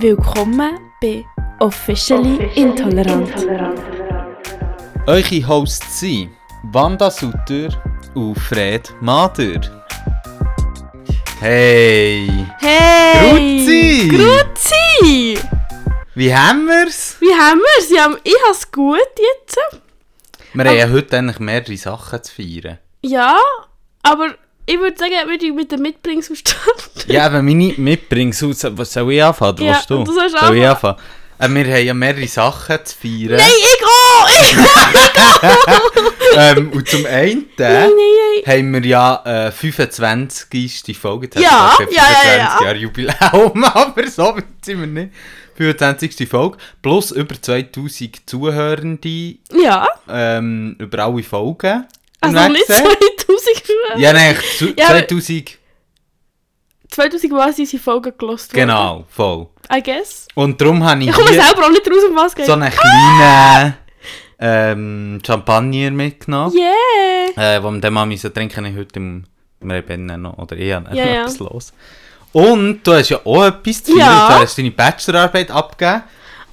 Willkommen bei Officially, Intolerant. Eure Hosts sind Wanda Sutter und Fred Mader. Hey! Hey! Grüezi! Grüezi! Wie haben wir's? Wie haben wir's? Ja, ich hab's gut jetzt. Wir haben ja heute eigentlich mehrere Sachen zu feiern. Ja, aber ich würde sagen, würde ich mit dem Mitbringsel starten. Ja, aber meine Mitbringsels, was soll ich anfangen? Ja, willst du? du soll ich anfangen. anfangen? Äh, wir haben ja mehrere Sachen zu feiern. Nein, ich auch! Ich Ähm, und zum einen Nein, nein, haben wir ja äh, 25. Folge. Jetzt Ja, hätte ich gesagt, ja, ja, ja. 25 Jahre Jubiläum, aber so sind wir nicht. 25. Folge. Plus über 2000 Zuhörende Ja, ähm, über alle Folgen. also nicht hinweg 2000 gesehen. Ja, nein, zu- Ja, aber- 2000. 2000 Mal sind unsere Folgen gelost. Genau, voll. I guess. Und darum habe ich Ich komme selber auch nicht raus, um was geht. so einen kleinen ähm, Champagner mitgenommen. Yeah! Äh, wo wir dann mal müssen trinken mussten heute im dann noch, oder ich habe ja. etwas los. Und du hast ja auch etwas zu Ja. du hast deine Bachelorarbeit abgegeben.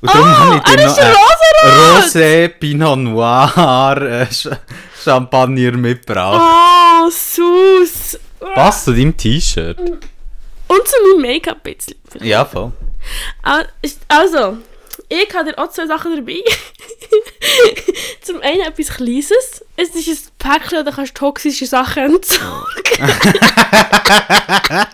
Und darum Oh, habe ich dir noch rosa-rot! Rosé Pinot Noir äh, Sch- Champagner mitgebracht. Oh, Sus! Passt zu deinem T-Shirt. Und zu meinem Make-up ein bisschen. Ja, voll. Ah, Also, ich habe dir auch zwei Sachen dabei. Zum einen etwas Kleines. Es ist ein Päckchen, da kannst du toxische Sachen entsorgen.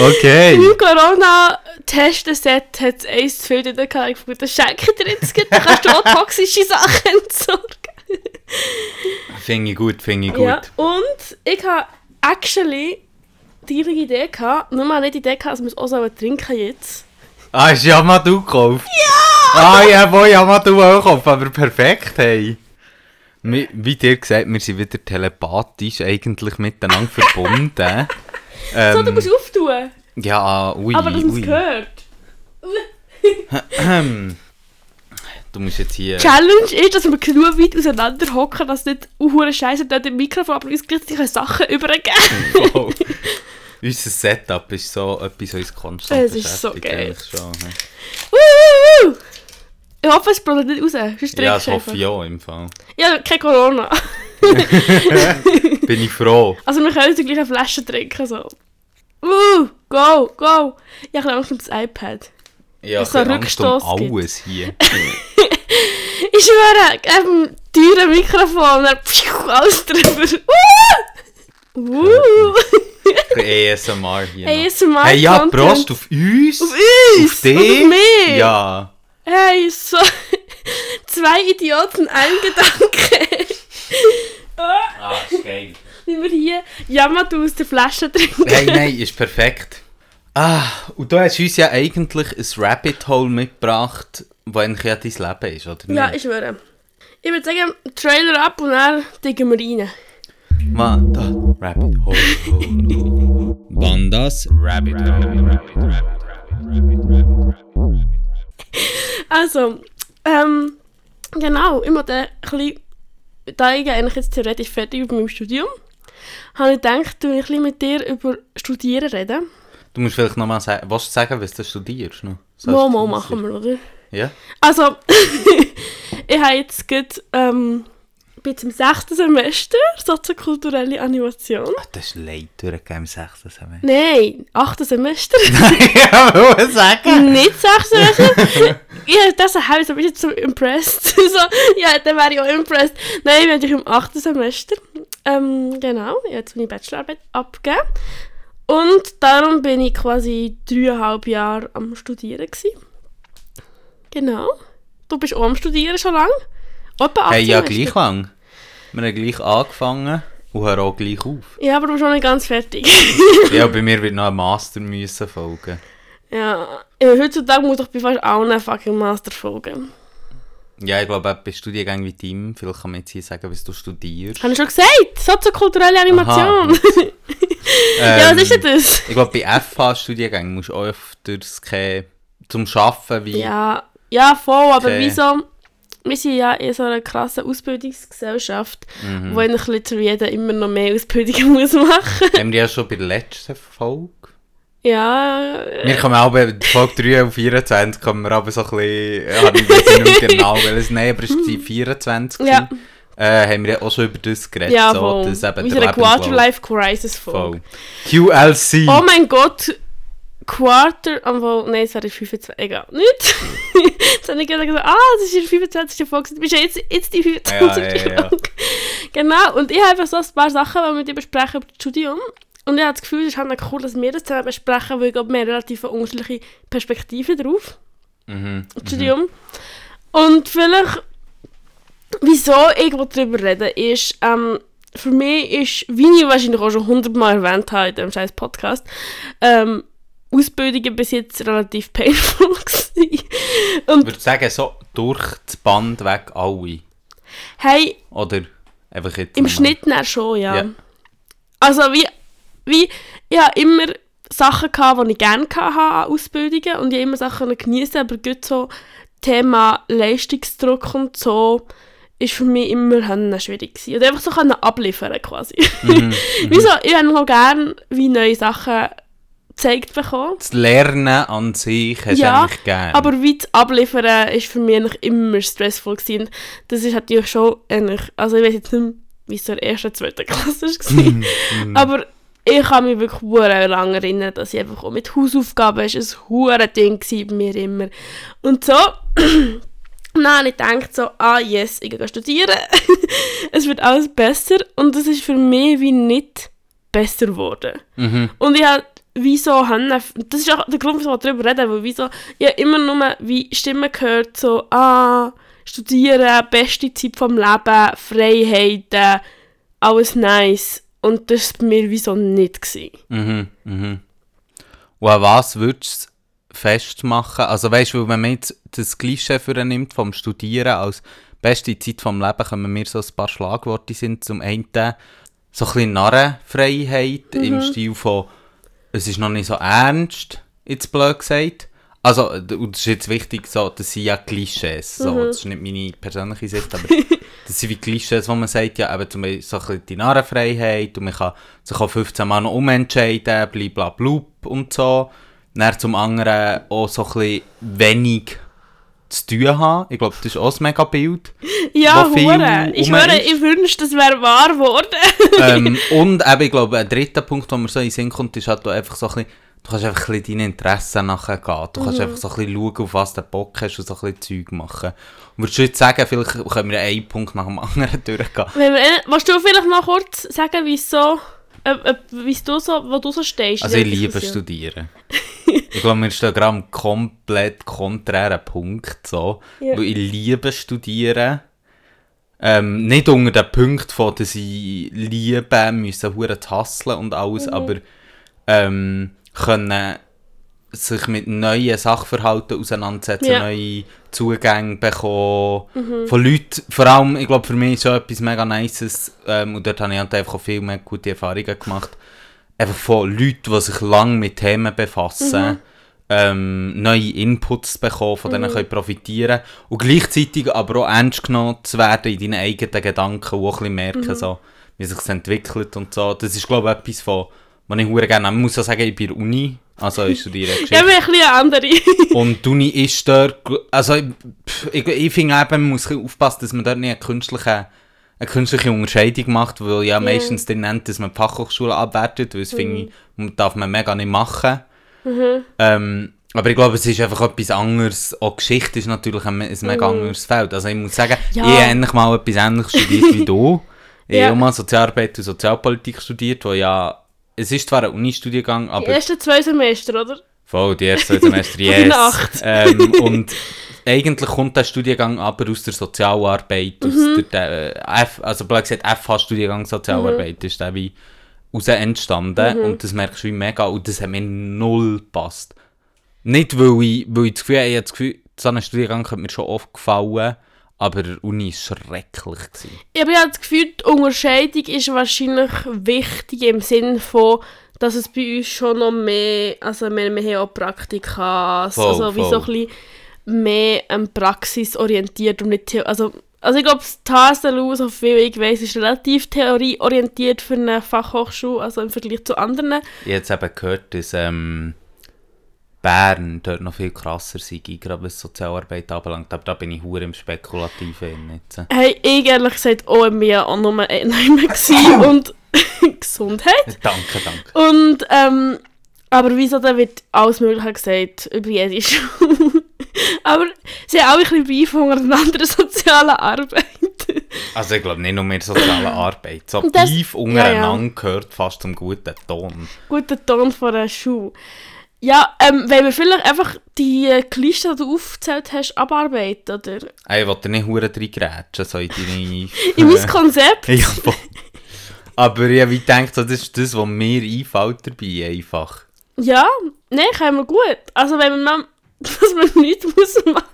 Okay. Im Corona-Testen-Set hat es eins zu viel drin gehabt. Ich dachte, das schenke dir jetzt. Da kannst du auch toxische Sachen entsorgen. Finde ich gut, finde ich gut. Ja, und ich habe actually die Idee gehabt. Nur mal nicht die Idee gehabt, dass wir es auch trinken jetzt. Ah, ist Yamadu gekauft? Ja! Ah, ja, wo Yamadu auch gekauft, aber perfekt, hey. Wie, wie dir gesagt, wir sind wieder telepathisch eigentlich miteinander verbunden. ähm, So, du musst auftun. Ja, ui, Aber dass man es hört. Du musst jetzt hier... Challenge ist, dass wir genug weit auseinander hocken, dass nicht hure Scheiße dort im Mikrofon, aber uns gleichzeitig Sachen übergeben. Voll. Unser Setup ist so etwas, was uns konstant Es ist so geil. Schon. Ich hoffe, es brodelt nicht raus. Sonst ja, das hoffe ich auch im Fall. Ja, kein Corona. Bin ich froh. Also wir können die gleiche Flasche trinken. So. Uh, go, go. Ich habe Angst um das iPad. Ja, ich habe Angst um alles hier. Ich schwöre, eben teure Mikrofon, dann pfiuh, alles drüber. Uh! Uh! ASMR hier. ASMR Hey, ja. Prost auf uns. Auf uns! Auf dich? Auf mich! Ja. Hey, so... Zwei Idioten, ein Gedanke. Ah, ist geil. Wie wir hier Yamato aus der Flasche trinken. Hey, nein, ist perfekt. Ah, und du hast uns ja eigentlich ein Rabbit Hole mitgebracht, wo eigentlich ja dein Leben ist, oder Ja, nicht? ich schwöre. Ich würde sagen, Trailer ab und dann diggen wir rein. Man, da, Rabbit Hole. Bandas Rabbit Hole. Also, ähm, genau, ich wollte ein bisschen, da ich eigentlich jetzt theoretisch fertig mit meinem Studium, habe ich gedacht, du ein bisschen mit dir über Studieren reden. Du musst vielleicht nochmal sagen, was du sagen, was du studierst? Mal, mal machen wir, oder? Ja? Also, ich habe jetzt gerade, ähm, bin jetzt im sechsten Semester, soziokulturelle Animation. Ah, das ist leid, durchgegeben im 6. Semester. Nein, achten Semester. ja, was sagen? Nicht sechs Semester. ja, das habe ich so ein bisschen so impressed. so, ja, dann wäre ich auch impressed. Nein, ich bin natürlich im achten Semester. Ähm, genau, ich habe jetzt meine Bachelorarbeit abgegeben. Und darum bin ich quasi dreieinhalb Jahre am Studieren gewesen. Genau. Du bist auch am Studieren schon lange? Etwa 18 Hey, ja, gleich lang. Wir haben gleich angefangen und hören auch gleich auf. Ja, aber du bist noch nicht ganz fertig. Ja, bei mir wird noch ein Master müssen folgen. ja, ja, heutzutage muss ich bei fast allen fucking Master folgen. Ja, ich glaube, bei Studiengängen wie Team, vielleicht kann man jetzt hier sagen, was du studierst. Habe ich schon gesagt? Soziokulturelle Animation. ja, Ähm, was ist denn das? Ich glaube, bei FH-Studiengängen musst du öfters keine, zum Arbeiten wie... Ja, ja, voll, aber wieso? Wir sind ja in so einer krassen Ausbildungsgesellschaft, Mhm. wo eigentlich zu jedem immer noch mehr Ausbildungen muss machen Haben wir ja schon bei der letzten Folge Ja, Wir kommen auch bei Folge 3 und 24 kommen wir aber so ein bisschen, ja, ich weiß nicht genau, nein, aber es war 24. Ja. Äh, haben wir ja auch schon über das geredet. ja, so, dass eben Wie so der eine Lebenslauf- Quarter-Life Crisis Voll. Folge. QLC. Oh mein Gott, Quarter, obwohl, nein, es wäre 25, egal, nicht. Jetzt habe ich gerade gesagt, ah, das ist die 25. Folge, du bist ja jetzt, jetzt die 25. Ja, ja, ja. Genau, und ich habe einfach so ein paar Sachen, die wir mit dir besprechen über das Studium. Und ich habe das Gefühl, es ist halt cool, dass wir das zusammen besprechen, weil ich glaube, wir haben relativ unterschiedliche Perspektiven drauf. Mhm. das Studium. Und vielleicht, wieso ich darüber reden ist, ähm, für mich ist, wie ich wahrscheinlich auch schon hundertmal erwähnt habe in diesem scheiß Podcast, ähm, Ausbildungen bis jetzt relativ painful gewesen. Ich würde sagen, so durch das Band weg alle. hey, Oder einfach jetzt. im Schnitt dann schon, ja. Ja. Also wie, wie, ich habe immer Sachen gehabt, die ich gerne hatte an Ausbildungen und ich habe immer Sachen genießen, aber gut so Thema Leistungsdruck und so ist für mich immer schwierig gewesen. Und einfach so können abliefern quasi. Mhm, Wieso? Ich habe auch gerne wie neue Sachen gezeigt bekommen. Das Lernen an sich hast du Ja, eigentlich gerne. Aber wie das Abliefern ist für mich eigentlich immer stressvoll gewesen. Das ist natürlich schon eigentlich, also ich weiß jetzt nicht mehr, wie es so in der ersten, zweiten Klasse war. aber ich kann mich wirklich sehr lange erinnern, dass ich einfach auch mit Hausaufgaben ist ein hure Ding bei mir immer. Und so, dann ich gedacht so, ah yes, ich gehe studieren. es wird alles besser. Und das ist für mich wie nicht besser geworden. Mhm. Und ich habe wieso haben, das ist auch der Grund, wieso wir darüber reden, weil wieso, ich habe immer nur wie Stimmen gehört, so, ah, studieren, beste Zeit vom Leben, Freiheiten, alles nice. Und das war mir wieso nicht. Gewesen. Mhm, mhm. Und an was würdest du es festmachen? Also weißt du, wenn man jetzt das Klischee für nimmt vom Studieren als beste Zeit vom Leben, kommen mir so ein paar Schlagworte sind. Zum einen so ein bisschen Narrenfreiheit im Stil von es ist noch nicht so ernst, jetzt blöd gesagt. Also, d- und das ist jetzt wichtig, so, das sind ja Klischees, so, das ist nicht meine persönliche Sicht, aber das sind wie Klischees, wo man sagt, ja, eben zum Beispiel so ein bisschen die Narrenfreiheit und man kann sich auch 15 Mal noch umentscheiden, blablabla und so. Dann zum anderen auch so ein bisschen wenig zu tun haben. Ich glaube, das ist auch ein mega Bild. Ja, hure. Ich höre, ich wünschte, das wäre wahr geworden. ähm, und eben, ich glaube, ein dritter Punkt, der mir so in den Sinn kommt, ist halt einfach so ein bisschen, du kannst einfach ein bisschen deinen Interessen nachgehen. Du kannst einfach so ein bisschen schauen, auf was du Bock hast und so ein bisschen Zeug machen. Und würdest du jetzt sagen, vielleicht können wir einen Punkt nach dem anderen durchgehen? Wenn wir, äh, willst du vielleicht noch kurz sagen, wieso, äh, äh, wieso du so, wo du so stehst? Also ich liebe? Studieren. ich glaube, wir stehen gerade am komplett konträren Punkt. So. Ja. Weil ich liebe Studieren. Ähm, nicht unter dem Punkt von, dass ich liebe, müssen hure hustlen und alles, Mhm. aber ähm, können sich mit neuen Sachverhalten auseinandersetzen, Ja. neue Zugänge bekommen. Mhm. Von Leuten, vor allem, ich glaube, für mich ist schon etwas mega Nices, ähm, und dort habe ich halt einfach auch viel mehr gute Erfahrungen gemacht. Einfach von Leuten, die sich lange mit Themen befassen, ähm, neue Inputs bekommen, von denen können profitieren und gleichzeitig aber auch ernst genommen zu werden in deinen eigenen Gedanken und auch ein bisschen merken, so, wie sich entwickelt und so. Das ist, glaube ich, etwas, von, was ich hure gerne, man muss auch sagen, ich bin in der Uni, also ich studiere Geschichte. Ja, wir ein bisschen andere. Und die Uni ist dort, also ich, ich, ich finde eben, man muss aufpassen, dass man dort nicht eine künstliche, eine künstliche Unterscheidung macht, weil ja meistens dann nennt, dass man die Fachhochschule abwertet, weil das finde ich, darf man mega nicht machen. Ähm, aber ich glaube, es ist einfach etwas anderes. Auch Geschichte ist natürlich ein, ein mega anderes Feld. Also ich muss sagen, Ja. ich habe endlich mal etwas ähnliches studiert wie du. Ich Ja. habe mal Sozialarbeit und Sozialpolitik studiert, wo ja, es ist zwar ein Unistudiengang, Die aber ersten zwei Semester, oder? Voll, die ersten zwei Semester, yes. Nacht. ähm, und eigentlich kommt der Studiengang aber aus der Sozialarbeit, aus Mhm. der, äh, F, also blöd gesagt, FH-Studiengang Sozialarbeit Mhm. ist der wie raus entstanden und das merkst du wie mega und das hat mir null gepasst. Nicht, weil ich, weil ich das Gefühl habe, ich habe das Gefühl, so ein Studiengang hat mir schon oft gefallen, aber die Uni war schrecklich. Gewesen. Ich habe das Gefühl, die Unterscheidung ist wahrscheinlich wichtig im Sinne von, dass es bei uns schon noch mehr, also wir, wir haben auch Praktika, Voll, also wie so ein bisschen mehr ähm, praxisorientiert und nicht, also, also ich glaube, das HSLU, so viel ich weiß, ist relativ theorieorientiert für eine Fachhochschule, also im Vergleich zu anderen. Ich habe jetzt eben gehört, dass ähm, Bern dort noch viel krasser sei, gerade was Sozialarbeit anbelangt. Aber da bin ich hure im Spekulativen jetzt. Hey, ich ehrlich gesagt auch im Jahr auch nur einmal gewesen und Gesundheit. Danke, danke. Und, ähm, aber wieso, da wird alles Mögliche gesagt über jede Schule. aber sie haben auch ein bisschen Beif unter einer anderen sozialen Arbeit. Also ich glaube nicht nur mehr soziale Arbeit. So Das- ja, untereinander ja. gehört fast zum guten Ton. Guter Ton von einer Schule. Ja, ähm, wenn wir vielleicht einfach die äh, Liste, die du aufgezählt hast, abarbeiten, oder? Ey, Ich wollte nicht hure reingrätschen, so in deine... In mein Konzept. ja, voll. Aber ich habe gedacht, so, das ist das, was mir einfällt dabei einfach. Ja, nein, können wir gut. Also wenn man, dass man nichts muss machen.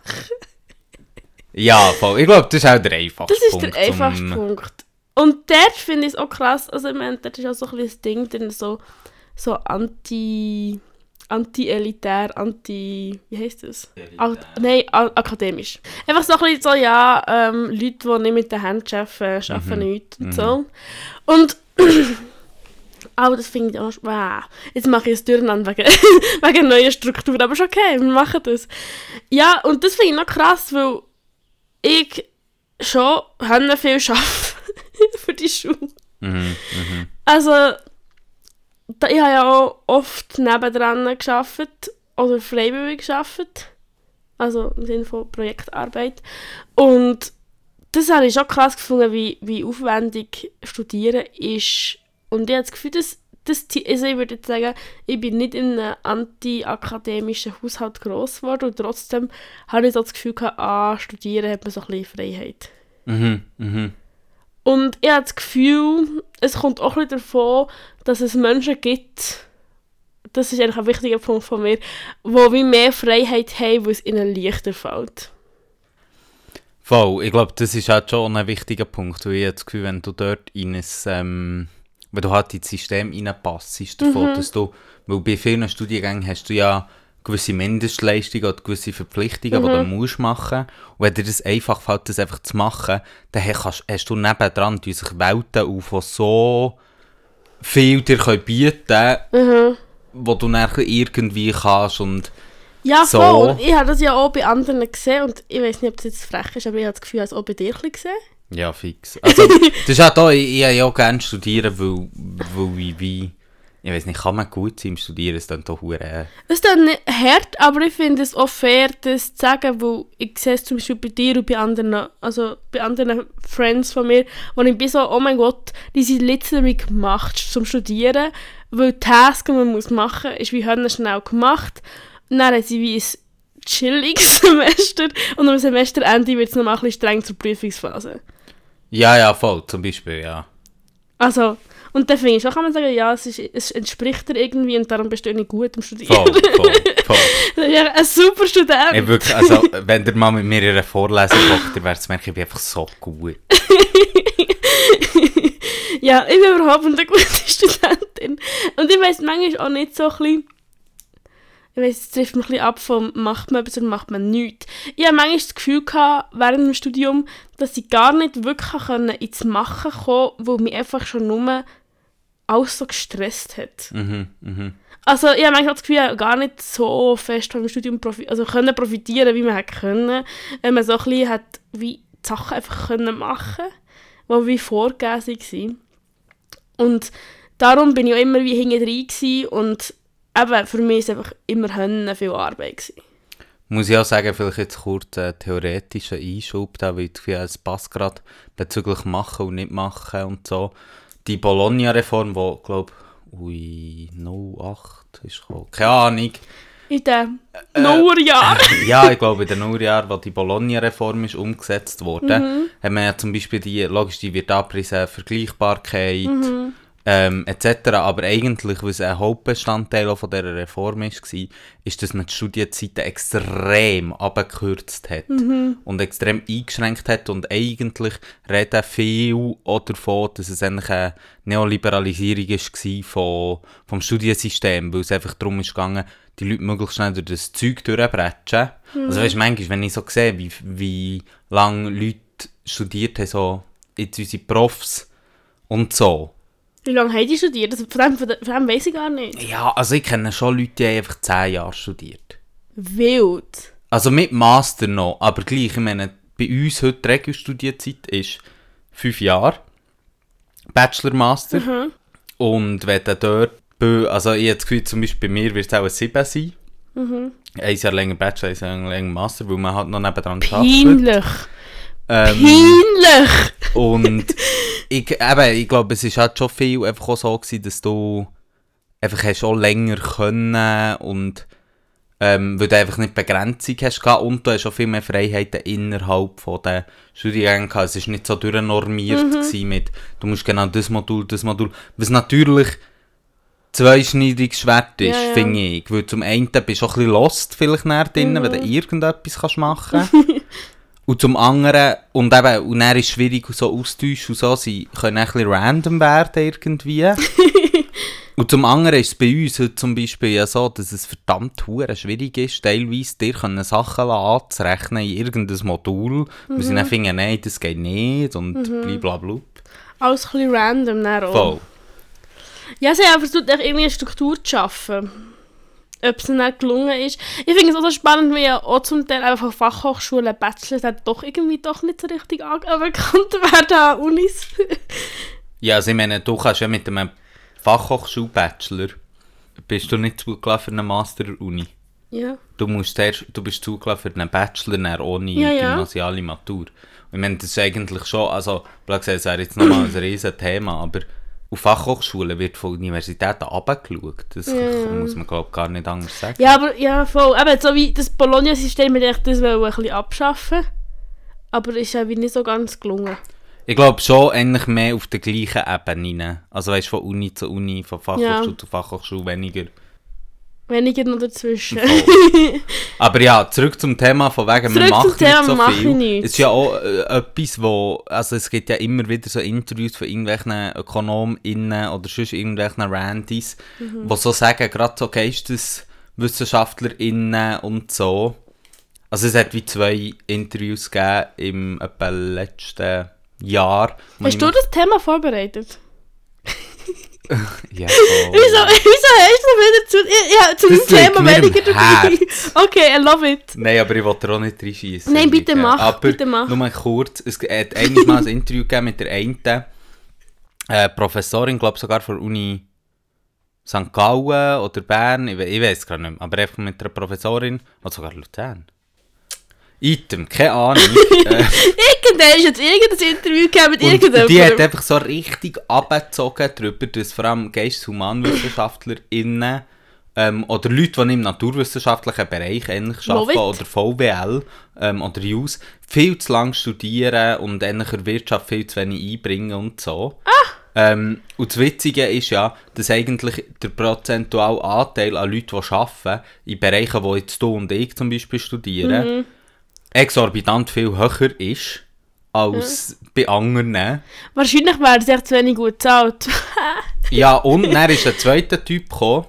Ja, voll. Ich glaube, das ist auch der einfachste Das ist Punkt. der einfachste zum- Punkt. Und dort finde ich es auch krass, also ich meine, dort ist auch so ein bisschen das Ding drin, so, so anti... anti-elitär, anti... wie heisst das? Al nein, akademisch. Einfach so ein bisschen so, ja, ähm, Leute, die nicht mit den Händen arbeiten, arbeiten nichts und so. Und... Aber das finde ich auch... Wow. Jetzt mache ich es durcheinander wegen, wegen neuer Strukturen, aber ist okay, wir machen das. Ja, und das finde ich noch krass, weil ich schon viel arbeiten für die Schule. Mhm, mhm. Also, ich habe ja auch oft nebendran gearbeitet oder freiwillig gearbeitet. Also im Sinne von Projektarbeit. Und das habe ich schon krass gefunden, wie, wie aufwendig Studieren ist. Und ich habe das Gefühl, dass, dass also ich würde jetzt sagen, ich bin nicht in einem anti-akademischen Haushalt gross geworden und trotzdem habe ich so das Gefühl gehabt, ah, Studieren hat man so ein bisschen Freiheit. Mhm, mhm. Und ich habe das Gefühl, es kommt auch ein bisschen davon, dass es Menschen gibt, das ist eigentlich ein wichtiger Punkt von mir, die wie mehr Freiheit haben, weil es ihnen leichter fällt. Voll, ich glaube, das ist halt schon ein wichtiger Punkt, weil ich habe das Gefühl, wenn du dort in ein, ähm, wenn du halt ins System reinpasst, ist davon, dass du, weil bei vielen Studiengängen hast du ja gewisse Mindestleistungen oder gewisse Verpflichtungen, die du musst machen. Und wenn dir das einfach fällt, das einfach zu machen, dann hast, hast du nebendran sich Welten auf, die so viel dir können bieten können, wo du dann irgendwie kannst und Ja, So. voll. Ich habe das ja auch bei anderen gesehen und ich weiß nicht, ob das jetzt frech ist, aber ich habe das Gefühl, ich es auch bei dir gesehen. Ja, fix. Also, das ist auch da, ich, ich, ich auch gerne studieren, weil, weil ich wie, ich weiß nicht, kann man gut sein im Studieren, es dann doch hure. Es ist dann nicht hart, aber ich finde es auch fair, das zu sagen, weil ich sehe es zum Beispiel bei dir und bei anderen, also bei anderen Friends von mir, wo ich bin so, oh mein Gott, die sind literally gemacht zum Studieren, weil die Task, die man muss machen muss, ist wie Hörner schnell gemacht. Und dann haben sie wie ein chilliges Semester und am Semesterende wird es nochmal ein bisschen streng zur Prüfungsphase. Ja, ja, voll, zum Beispiel, ja. Also, und dann finde ich schon, kann man sagen, ja, es, ist, es entspricht dir irgendwie und darum bist du nicht gut im Studieren. Voll, voll, voll. ja, ein super Student. Ich wirklich, also, wenn ihr mal mit mir in einer Vorlesung macht, dann werdet ihr merken, ich bin einfach so gut. Ja, ich bin überhaupt eine gute Studentin. Und ich weiss manchmal auch nicht so ein bisschen, ich weiss, es trifft mich ein bisschen ab von macht man etwas oder macht man nichts. Ich habe manchmal das Gefühl gehabt, während dem Studium, dass ich gar nicht wirklich können ins Machen kommen weil mich einfach schon nur alles so gestresst hat. Mhm, mhm. Also ich habe manchmal das Gefühl, ich habe gar nicht so fest vom Studium profi also können profitieren, wie man hätte können. Wenn man so ein bisschen hat, wie die Sachen einfach können machen die wie vorgegeben waren. Und darum bin ich auch immer wie hinten und eben, für mich war es einfach immer viel Arbeit. Gewesen. Muss ich auch sagen, vielleicht jetzt kurz einen theoretischen Einschub, da, weil ich es passt gerade bezüglich machen und nicht machen und so. Die Bologna-Reform, die, glaube ui, 08 ist gekommen. Keine Ahnung. In den Nullerjahren. ja, ich glaube, in den Nullerjahren, als die Bologna-Reform ist umgesetzt wurde, haben wir ja zum Beispiel die, logisch, die wird abgepriesen, Vergleichbarkeit, ähm, etc. Aber eigentlich, was ein Hauptbestandteil auch von dieser Reform ist, war, ist, dass man die Studienzeiten extrem abgekürzt hat und extrem eingeschränkt hat und eigentlich reden viel auch davon, dass es eigentlich eine Neoliberalisierung war von, vom Studiensystem, weil es einfach darum ist gegangen, die Leute möglichst schnell durch das Zeug durchbretschen. Also weißt manchmal, wenn ich so sehe, wie, wie lange Leute studiert haben, so jetzt unsere Profs und so, Wie lange haben die studiert? Also von, dem, von, dem, weiss ich gar nicht. Ja, also ich kenne schon Leute, die haben einfach 10 Jahre studiert. Wild. Also mit Master noch, aber gleich, ich meine, bei uns heute die Regelstudienzeit ist 5 Jahre. Bachelor, Master. Mhm. Und wenn du dort, also ich habe das Gefühl, zum Beispiel bei mir wird es auch ein 7 sein. Mhm. Ein Jahr länger Bachelor, ein Jahr länger Master, weil man halt noch nebendran arbeitet. Peinlich. Ähm, Peinlich! und ich, eben, ich glaube, es ist halt schon viel einfach auch so gewesen, dass du einfach hast auch länger können und ähm, weil du einfach nicht Begrenzung hast gehabt und du hast auch viel mehr Freiheiten innerhalb von den Studiengängen gehabt. Es war nicht so durchnormiert Mhm. mit, du musst genau das Modul, das Modul, was natürlich zweischneidiges Schwert ist, Ja, ja. finde ich. Weil zum einen bist du auch ein bisschen lost vielleicht näher drin, wenn Mhm. du irgendetwas kannst machen Und zum anderen, und eben, und dann ist es schwierig, so Austausch und so, sie können ein bisschen random werden irgendwie. und zum anderen ist es bei uns heute zum Beispiel ja so, dass es verdammt hure schwierig ist, teilweise dir können Sachen anzurechnen in irgendein Modul, weil sie dann finden, nein, das geht nicht und blablabla. Alles ein bisschen random. Dann auch. Voll. Ja, sie haben versucht, irgendwie eine Struktur zu schaffen. Ob es ihnen gelungen ist. Ich finde es auch so spannend, wie ja auch zum Teil einfach von Fachhochschulen Bachelor dann doch irgendwie doch nicht so richtig anerkannt werden an Unis. Ja, also ich meine, du kannst ja mit einem Fachhochschul-Bachelor, bist du nicht zugelassen für eine Master-Uni. ja. Du, musst erst, du bist zugelassen für einen Bachelor dann ohne Ja, ja. gymnasiale Matur. Ich meine, das ist eigentlich schon, also, blöd gesagt, das wäre jetzt nochmal ein riesen Thema, aber auf Fachhochschulen wird von Universitäten runtergeschaut. Das muss man, glaube ich, gar nicht anders sagen. Ja, aber ja, voll. Eben, so wie das Bologna-System, ich dachte, das ein bisschen abschaffen. Aber ist ja nicht so ganz gelungen. Ich glaube schon eigentlich mehr auf der gleichen Ebene. Also weißt du, von Uni zu Uni, von Fachhochschule Ja. zu Fachhochschule weniger. Weniger noch dazwischen. Aber ja, zurück zum Thema von wegen, Zurück man zum macht Thema, so man macht viel. nichts. Es ist ja auch äh, etwas, wo, also es gibt ja immer wieder so Interviews von irgendwelchen ÖkonomInnen oder sonst irgendwelchen Randys, Mhm. die so sagen, gerade so GeisteswissenschaftlerInnen und so. Also es hat wie zwei Interviews gegeben im etwa letzten Jahr. wo Hast du das Thema vorbereitet? Ja, so. Wieso, wieso hast du wieder zu, ja, zu meinem Thema weniger dabei? Okay, I love it. Nein, aber ich wollte dir auch nicht reinschießen. Nein, bitte mach, Aber bitte mach. nur mal kurz, es hat einmal mal ein Interview gegeben mit der einen äh, Professorin, glaube sogar von der Uni St. Gallen oder Bern, ich, we ich weiß gar nicht mehr, aber einfach mit einer Professorin, oder sogar Luzern. Item, keine Ahnung. äh, Irgendwann ist jetzt irgendein Interview gegeben mit irgendjemandem. die hat einfach so richtig abgezogen darüber, dass vor allem GeisteshumanwissenschaftlerInnen ähm, oder Leute, die im naturwissenschaftlichen Bereich ähnlich arbeiten, it. oder VWL ähm, oder JUS, viel zu lange studieren und ähnlich der Wirtschaft viel zu wenig einbringen und so. Ähm, und das Witzige ist ja, dass eigentlich der prozentuale Anteil an Leuten, die arbeiten, in Bereichen, wo jetzt du und ich zum Beispiel studieren, exorbitant viel höher ist als bei anderen. Wahrscheinlich wäre es echt zu wenig gut gezahlt. Ja, und dann ist ein zweiter Typ gekommen,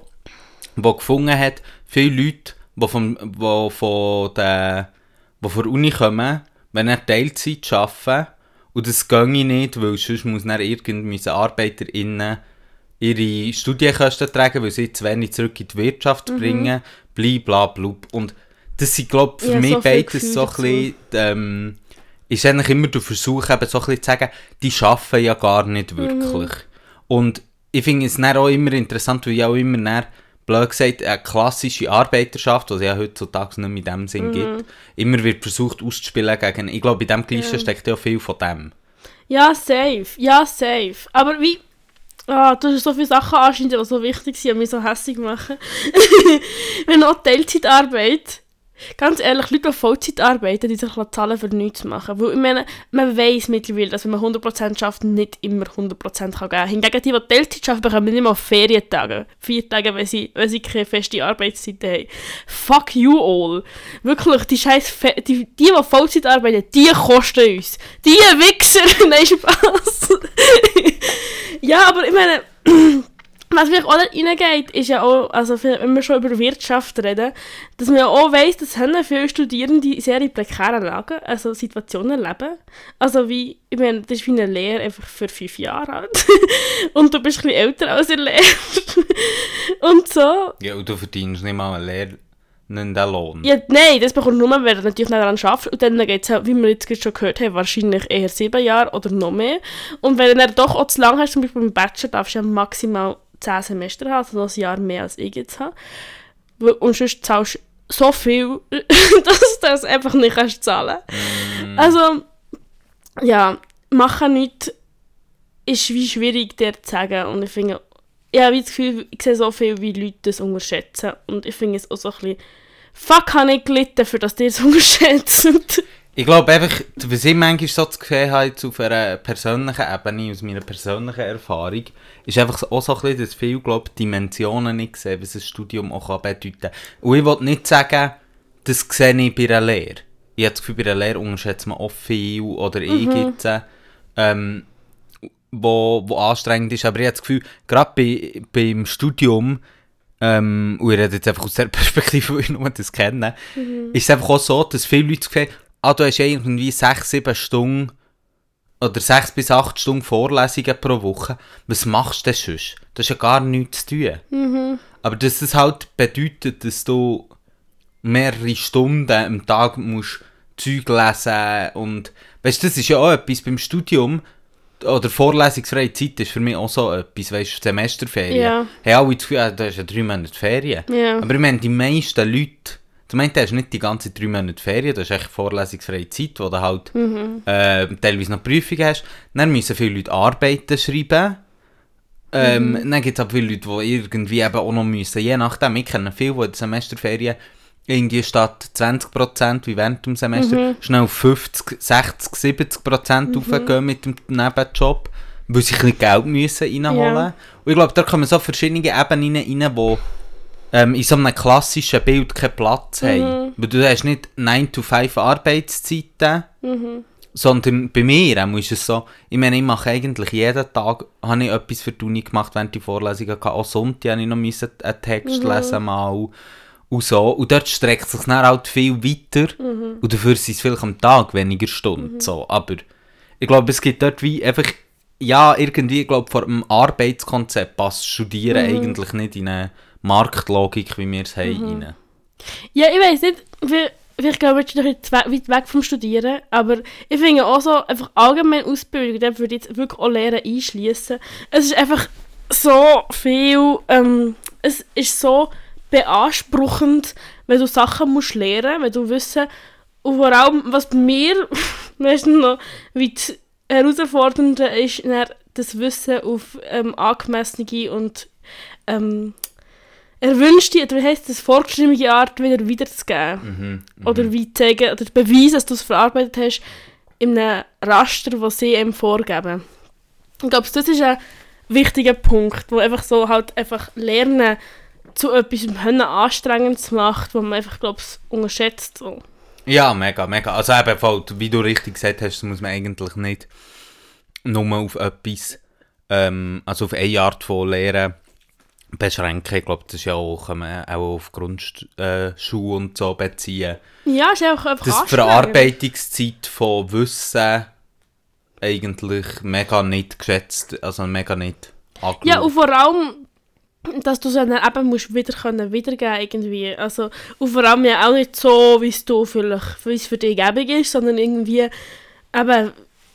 der gefunden hat, viele Leute, die, vom, die von der, die von der Uni kommen, wenn er Teilzeit arbeiten, und das ginge nicht, weil sonst muss dann irgendwie ArbeiterInnen ihre Studienkosten tragen, weil sie zu wenig zurück in die Wirtschaft bringen, blablabla. Und das sind, glaube ich, für Ja, mich so beides so ein bisschen, ähm, ist eigentlich immer der Versuch, eben so ein bisschen zu sagen, die arbeiten ja gar nicht wirklich. Und ich finde es dann auch immer interessant, weil ja auch immer dann, blöd gesagt, eine klassische Arbeiterschaft, die es ja heutzutage nicht mehr in dem Sinn gibt, immer wird versucht auszuspielen gegen, ich glaube, in dem Klischee steckt ja viel von dem. ja, safe. Ja, safe. Aber wie... Ah, du hast so viele Sachen anscheinend, die so wichtig sind und mich so hässlich machen. Wenn auch Teilzeitarbeit... Ganz ehrlich, Leute, die Vollzeit arbeiten, die sich zahlen für nichts machen. Weil ich meine, man weiss mittlerweile, dass wenn man 100% schafft, nicht immer 100% kann geben kann. Hingegen die, die Teilzeit arbeiten, bekommen nicht mal Ferientage. Vier Tage, wenn sie, wenn sie keine feste Arbeitszeit haben. Fuck you all. Wirklich, die scheiß die, die, die Vollzeit arbeiten, die kosten uns. Die Wichser! Nein, Spaß. ja, aber ich meine... Was vielleicht auch nicht reingeht, ist ja auch, also wenn wir schon über Wirtschaft reden, dass man ja auch weiss, dass viele Studierende sehr in prekären Lagen, also Situationen leben. Also wie, ich meine, das ist wie eine Lehre einfach für fünf Jahre alt. und du bist ein bisschen älter als eine Lehre. und so. Ja, und du verdienst nicht mal eine Lehre einen Lohn. Ja, nein, das bekommt nur, wenn du natürlich daran schaffst. Und dann geht es, wie wir jetzt schon gehört haben, wahrscheinlich eher sieben Jahre oder noch mehr. Und wenn du dann doch auch zu lang hast, zum Beispiel beim Bachelor, darfst du ja maximal zehn Semester haben, also noch ein Jahr mehr als ich jetzt habe. Und sonst zahlst du so viel, dass du das einfach nicht kannst zahlen mm. Also, ja, machen nichts ist wie schwierig, dir zu sagen. Und ich finde, ich habe das Gefühl, ich sehe so viel, wie Leute das unterschätzen. Und ich finde es auch so ein bisschen, fuck, habe ich gelitten, für das die es unterschätzen. Ich glaube einfach, was ich manchmal so zu sehen habe, auf einer persönlichen Ebene, aus meiner persönlichen Erfahrung, ist einfach auch so ein bisschen, dass viele, glaube Dimensionen nicht sehen, was ein Studium auch bedeuten kann. Und ich will nicht sagen, das sehe ich bei einer Lehre. Ich habe das Gefühl, bei einer Lehre unterschätzt man oft viel, oder mhm. jetzt, ähm, wo, wo anstrengend ist. Aber ich habe das Gefühl, gerade bei, beim Studium, ähm, und ich rede jetzt einfach aus der Perspektive, wo ich nur das kenne, mhm. ist es einfach auch so, dass viele Leute das ah, du hast irgendwie 6, 7 Stunden oder 6 bis 8 Stunden Vorlesungen pro Woche. Was machst du denn sonst? Das ist ja gar nichts zu tun. Mhm. Aber dass das halt bedeutet, dass du mehrere Stunden am Tag musst Zeug lesen und weißt das ist ja auch etwas beim Studium, oder vorlesungsfreie Zeit ist für mich auch so etwas, weißt Semesterferien. Ja. Hey, alle das Gefühl, ah, du hast ja drei Monate Ferien. Ja. Aber ich meine, die meisten Leute, du meinst, du hast nicht die ganze drei Monate Ferien, das ist echt vorlesungsfreie Zeit, wo du halt mhm. äh, teilweise noch Prüfungen hast. Dann müssen viele Leute Arbeiten schreiben. Ähm, mhm. Dann gibt es auch viele Leute, die irgendwie eben auch noch müssen, je nachdem, ich kenne viele, die in Semesterferien irgendwie statt 20% wie während dem Semester mhm. schnell auf 50, 60, 70% mhm. aufgehen mit dem Nebenjob, weil sie ein Geld müssen reinholen ja. Und ich glaube, da kommen so verschiedene Ebenen rein, die ähm, in so einem klassischen Bild keinen Platz mhm. haben. Weil du hast nicht 9 to 5 Arbeitszeiten, mhm. sondern bei mir ist es so, ich meine, ich mache eigentlich jeden Tag habe ich etwas für die Uni gemacht, während die Vorlesungen hatte. Auch Sonntag habe ich noch einen Text mhm. lesen mal und so. Und dort streckt es sich dann halt viel weiter. Mhm. Und dafür sind es vielleicht am Tag weniger Stunden. Mhm. So. Aber ich glaube, es gibt dort wie einfach, ja, irgendwie, ich glaube, vor einem Arbeitskonzept passt Studieren mhm. eigentlich nicht in eine Marktlogik, wie wir es haben. Mhm. Ja, ich weiß nicht, wie, ich glaube, jetzt noch weit weg vom Studieren, aber ich finde auch so, einfach allgemein Ausbildung, da würde ich jetzt wirklich auch Lehren einschließen. Es ist einfach so viel, ähm, es ist so beanspruchend, wenn du Sachen musst lernen, wenn du wissen, und vor allem, was bei mir meistens noch weit herausfordernder ist, das Wissen auf ähm, angemessene und ähm, erwünschte, oder wie heisst das, vorgeschriebene Art wieder wiederzugeben. Mhm, mhm. oder wie zeigen, oder beweisen, dass du es verarbeitet hast, in einem Raster, das sie einem vorgeben. Ich glaube, das ist ein wichtiger Punkt, wo einfach so halt einfach lernen, zu etwas Anstrengendes macht, wo man einfach, glaube ich, unterschätzt. So. Ja, mega, mega. Also eben, wie du richtig gesagt hast, muss man eigentlich nicht nur auf etwas, ähm, also auf eine Art von Lehren beschränken. Ich glaube, das ist ja auch, kann man auch auf Grundschule äh, und so beziehen. Ja, ist auch einfach Das Verarbeitungszeit von Wissen eigentlich mega nicht geschätzt, also mega nicht angeschaut. Ja, und vor allem dass du es dann eben musst wieder können wiedergeben irgendwie. Also, und vor allem ja auch nicht so, wie es du vielleicht, wie es für dich gäbig ist, sondern irgendwie eben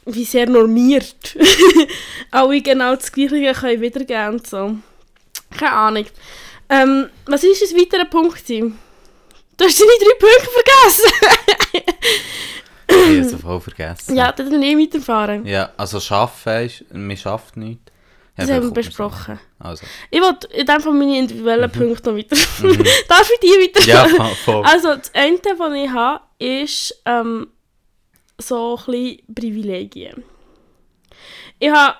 wie sehr normiert. Alle genau das Gleiche können wiedergeben und so. Keine Ahnung. Ähm, was ist das weitere Punkt? Du hast deine drei Punkte vergessen! ich habe es voll vergessen. Ja, dann nicht weiterfahren. Ja, also arbeiten ist, man schafft nichts. Das haben wir besprochen. Also. Ich wollte in dem Fall meine individuellen mhm. Punkte noch weiter. Mhm. Darf ich die weiter? Ja, voll. Also, das eine, was ich habe, ist ähm, so ein bisschen Privilegien. Ich habe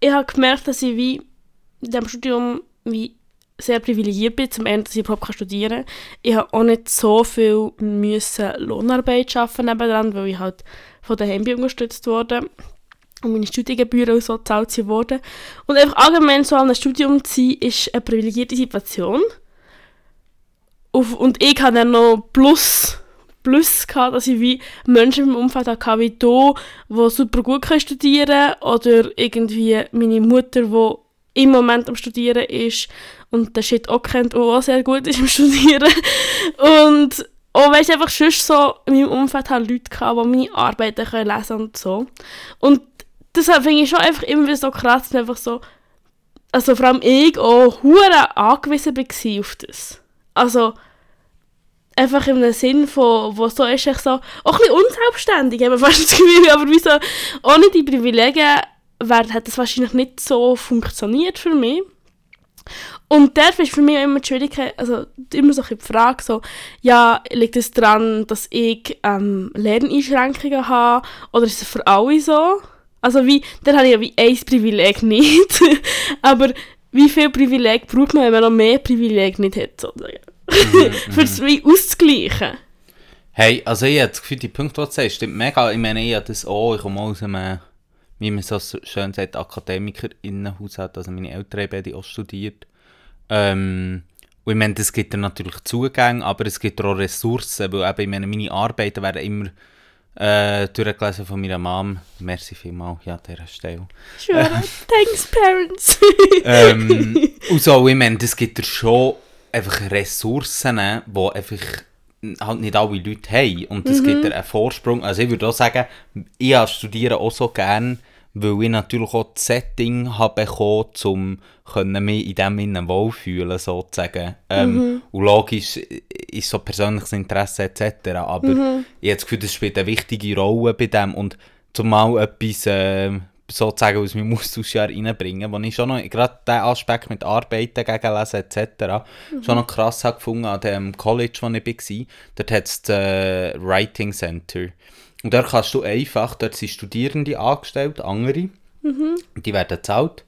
ich hab gemerkt, dass ich wie in diesem Studium wie sehr privilegiert bin, zum Ende, dass ich überhaupt studieren kann. Ich habe auch nicht so viel müssen Lohnarbeit arbeiten nebenan, weil ich halt von daheim unterstützt wurde. und meine Studiengebühren und so gezahlt wurden. Und einfach allgemein so an einem Studium zu sein, ist eine privilegierte Situation. Und ich hatte dann noch Plus, Plus gehabt, dass ich wie Menschen im Umfeld hatte, wie du, die super gut können studieren oder irgendwie meine Mutter, die im Moment am Studieren ist und den Shit auch kennt und auch sehr gut ist im Studieren. Und auch weißt, einfach sonst so in meinem Umfeld halt Leute gehabt, die meine Arbeiten können lesen und so. Und deshalb finde ich schon einfach immer so krass, dass einfach so, also vor allem ich auch hure angewiesen war auf das. Also, einfach im Sinn von, wo so ist, ich so, auch ein bisschen unselbstständig, haben wir fast das Gefühl, aber wieso, ohne die Privilegien wär, hat das wahrscheinlich nicht so funktioniert für mich. Und der ist für mich immer die Schwierigkeit, also immer so die Frage, so, ja, liegt es daran, dass ich ähm, Lerneinschränkungen habe, oder ist es für alle so? Also wie, dann habe ich ja wie ein Privileg nicht, aber wie viel Privileg braucht man, wenn man noch mehr Privileg nicht hat, sozusagen? Mhm, für es wie auszugleichen. Hey, also ich habe das Gefühl, die Punkte, die du sagst, stimmt mega. Ich meine, ich habe das auch, ich komme aus einem, wie man so schön sagt, Akademiker-Innenhaushalt, also meine Eltern haben beide auch studiert. Ähm, und ich meine, es gibt dann natürlich Zugänge, aber es gibt auch Ressourcen, weil eben, ich meine, meine Arbeiten werden immer äh, durchgelesen von meiner Mom. Merci vielmals ja, an dieser Stelle. Sure, thanks parents. ähm, und so, ich meine, es gibt schon einfach Ressourcen, die einfach halt nicht alle Leute haben. Und es mhm. gibt einen Vorsprung. Also ich würde auch sagen, ich studiere auch so gerne weil ich natürlich auch das Setting habe bekommen, um mich in dem Sinne wohlfühlen sozusagen. Ähm, mhm. Und logisch ist so persönliches Interesse etc. Aber mhm. ich habe das Gefühl, das spielt eine wichtige Rolle bei dem und zumal etwas äh, sozusagen aus meinem Austauschjahr reinbringen, wo ich schon noch, gerade diesen Aspekt mit Arbeiten, Gegenlesen etc. Mhm. schon noch krass habe gefunden an dem College, wo ich war. Dort hat es das äh, Writing Center. Und dort kannst du einfach, dort sind Studierende angestellt, andere, mhm. die werden bezahlt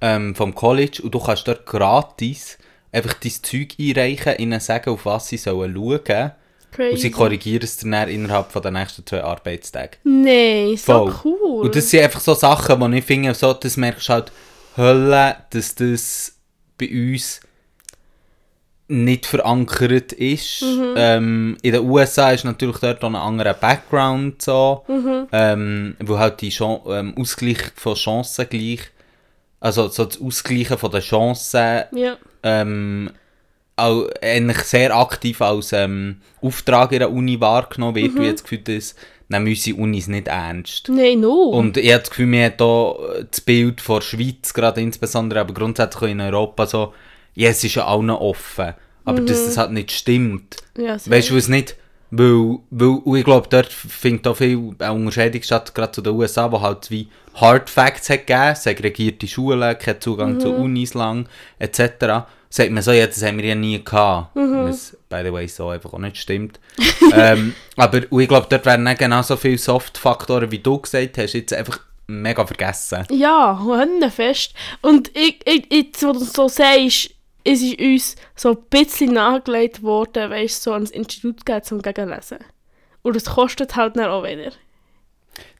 ähm, vom College und du kannst dort gratis einfach dein Zeug einreichen, ihnen sagen, auf was sie sollen schauen Crazy. Und sie korrigieren es dann innerhalb von den nächsten zwei Arbeitstagen. Nein, so Voll. cool. Und das sind einfach so Sachen, wo ich finde, so, das merkst du halt Hölle, dass das bei uns nicht verankert ist. Mhm. Ähm, in den USA ist natürlich dort auch ein anderer Background so, mhm. ähm, wo halt die Chan ähm, Ausgleich von Chancen gleich, also so das Ausgleichen von den Chancen ja. ähm, auch eigentlich sehr aktiv als ähm, Auftrag in der Uni wahrgenommen wird, mhm. wie jetzt Gefühl, dass nehmen unsere Unis nicht ernst. Nein, no. Und ich habe das Gefühl, wir haben hier das Bild von der Schweiz, gerade insbesondere, aber grundsätzlich in Europa so, ja, es ist ja allen offen. Aber mhm. dass das halt nicht stimmt. Ja, weißt du, es nicht. Weil, weil ich glaube, dort findet auch viel Unterscheidung statt, gerade zu den USA, wo halt wie Hard Facts hat gegeben, segregierte Schulen, kein Zugang mhm. zu Unis lang, etc. Sagt man so, ja, das haben wir ja nie gehabt. Mhm. Was, by the way, so einfach auch nicht stimmt. ähm, aber ich glaube, dort werden nicht genauso viele Soft-Faktoren, wie du gesagt hast, jetzt einfach mega vergessen. Ja, fest. Und ich, ich, jetzt, wo du so sagst, es ist uns so ein bisschen nahegelegt worden, weißt so ans Institut gehen zum Gegenlesen. Und es kostet halt dann auch wieder.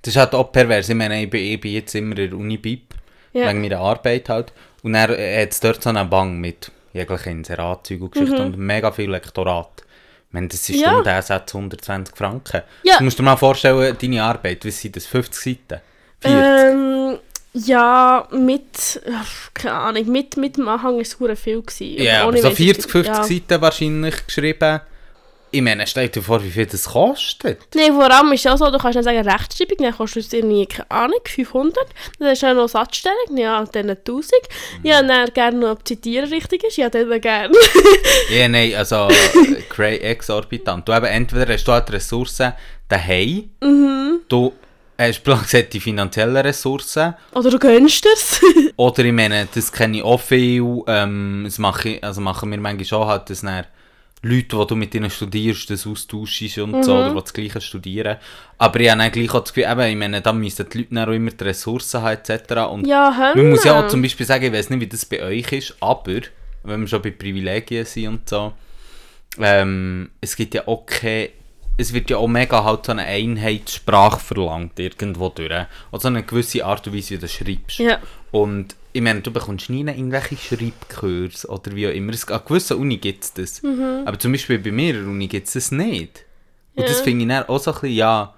Das ist halt auch pervers. Ich meine, ich bin, ich bin jetzt immer in der Uni BIP, ja. wegen meiner Arbeit halt. Und er hat es dort so einen Bang mit jeglichen Inseratzeug und Geschichten mhm. und mega viel Lektorat. Ich meine, das ist ja. Stunde 120 Franken. Ja. Du musst dir mal vorstellen, deine Arbeit, wie sind das, 50 Seiten? 40? Ähm, ja, mit, keine Ahnung, mit, mit dem Anhang war es sehr viel. Gewesen. Ja, aber so 40, 50 ja. Seiten wahrscheinlich geschrieben. Ich meine, stell dir vor, wie viel das kostet. Nein, vor allem ist es auch so, du kannst nicht sagen Rechtschreibung, dann kostet es nie, keine Ahnung, 500. Dann hast du noch Satzstellung, ja, dann 1000. Mhm. Ja, dann gerne noch, ob Zitieren richtig ist, ja, dann gerne. ja, nein, also, cray exorbitant. Du eben, entweder hast du halt Ressourcen daheim, mhm. du hast du gesagt, die finanziellen Ressourcen. Oder du gönnst es. Oder ich meine, das kenne ich auch viel. Ähm, das mache ich, also machen wir manchmal schon halt, dass dann Leute, die du mit ihnen studierst, das austauschst und mhm. so, oder die das Gleiche studieren. Aber ich habe dann gleich auch das Gefühl, eben, ich meine, da müssen die Leute auch immer die Ressourcen haben, etc. Und ja, man muss ja auch zum Beispiel sagen, ich weiß nicht, wie das bei euch ist, aber, wenn wir schon bei Privilegien sind und so, ähm, es gibt ja auch keine es wird ja auch mega halt so eine Einheitssprache verlangt, irgendwo durch. Also eine gewisse Art und Weise, wie du schreibst. Ja. Und ich meine, du bekommst nie irgendwelche Schreibkurs oder wie auch immer. Es, an gewissen Uni gibt es das. Aber zum Beispiel bei mir an der Uni gibt es das nicht. Und das Ja. finde ich dann auch so ein bisschen, ja...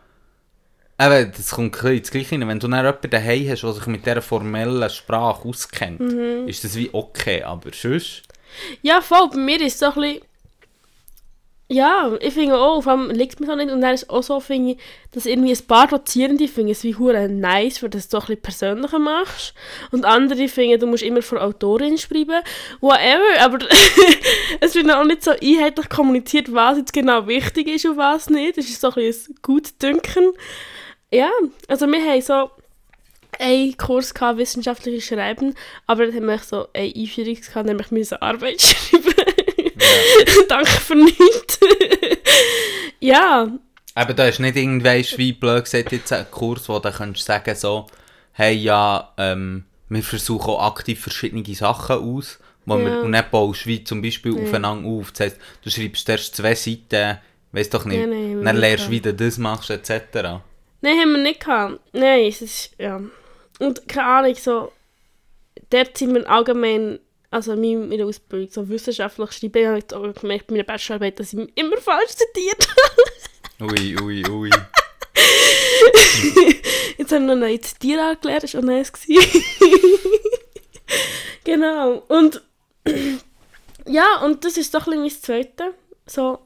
Eben, das kommt ein ins Gleiche rein. Wenn du dann jemanden daheim hast, der sich mit dieser formellen Sprache auskennt, ist das wie okay. Aber sonst... Ja, voll. Bei mir ist es so ein bisschen... Ja, ich finde auch, vor allem liegt es mir so nicht. Und dann ist auch so, finde ich, dass irgendwie ein paar Dozierende finden es wie hure nice, weil du es so ein bisschen persönlicher machst. Und andere finden, du musst immer vor Autorin schreiben. Whatever, aber es wird auch nicht so einheitlich kommuniziert, was jetzt genau wichtig ist und was nicht. Es ist so ein bisschen ein Gutdünken. Ja, also wir haben so einen Kurs gehabt, wissenschaftliches Schreiben, aber dann haben wir so eine Einführung gehabt, nämlich müssen Arbeit schreiben. Danke für nichts. ja, Eben, da ist nicht irgendwann, wie blöd gesagt, jetzt ein Kurs, wo du kannst sagen so, hey, ja, ähm, wir versuchen auch aktiv verschiedene Sachen aus, wo Ja. wir, und nicht baust, wie zum Beispiel aufeinander auf. Das heisst, du schreibst erst zwei Seiten, weißt doch nicht, Ja, nein, dann lernst du, wie du das machst, etc. nein, haben wir nicht gehabt. Nein, es ist, ja. Und keine Ahnung, so, dort sind wir allgemein, also in meiner- Ausbildung, so wissenschaftlich schreiben, habe ich auch gemerkt bei meiner Bachelorarbeit, dass ich immer falsch zitiert Ui, ui, ui. Jetzt haben wir noch neue Zitierart gelernt, das war auch nice. genau. Und ja, und das ist doch ein bisschen mein Zweite. So,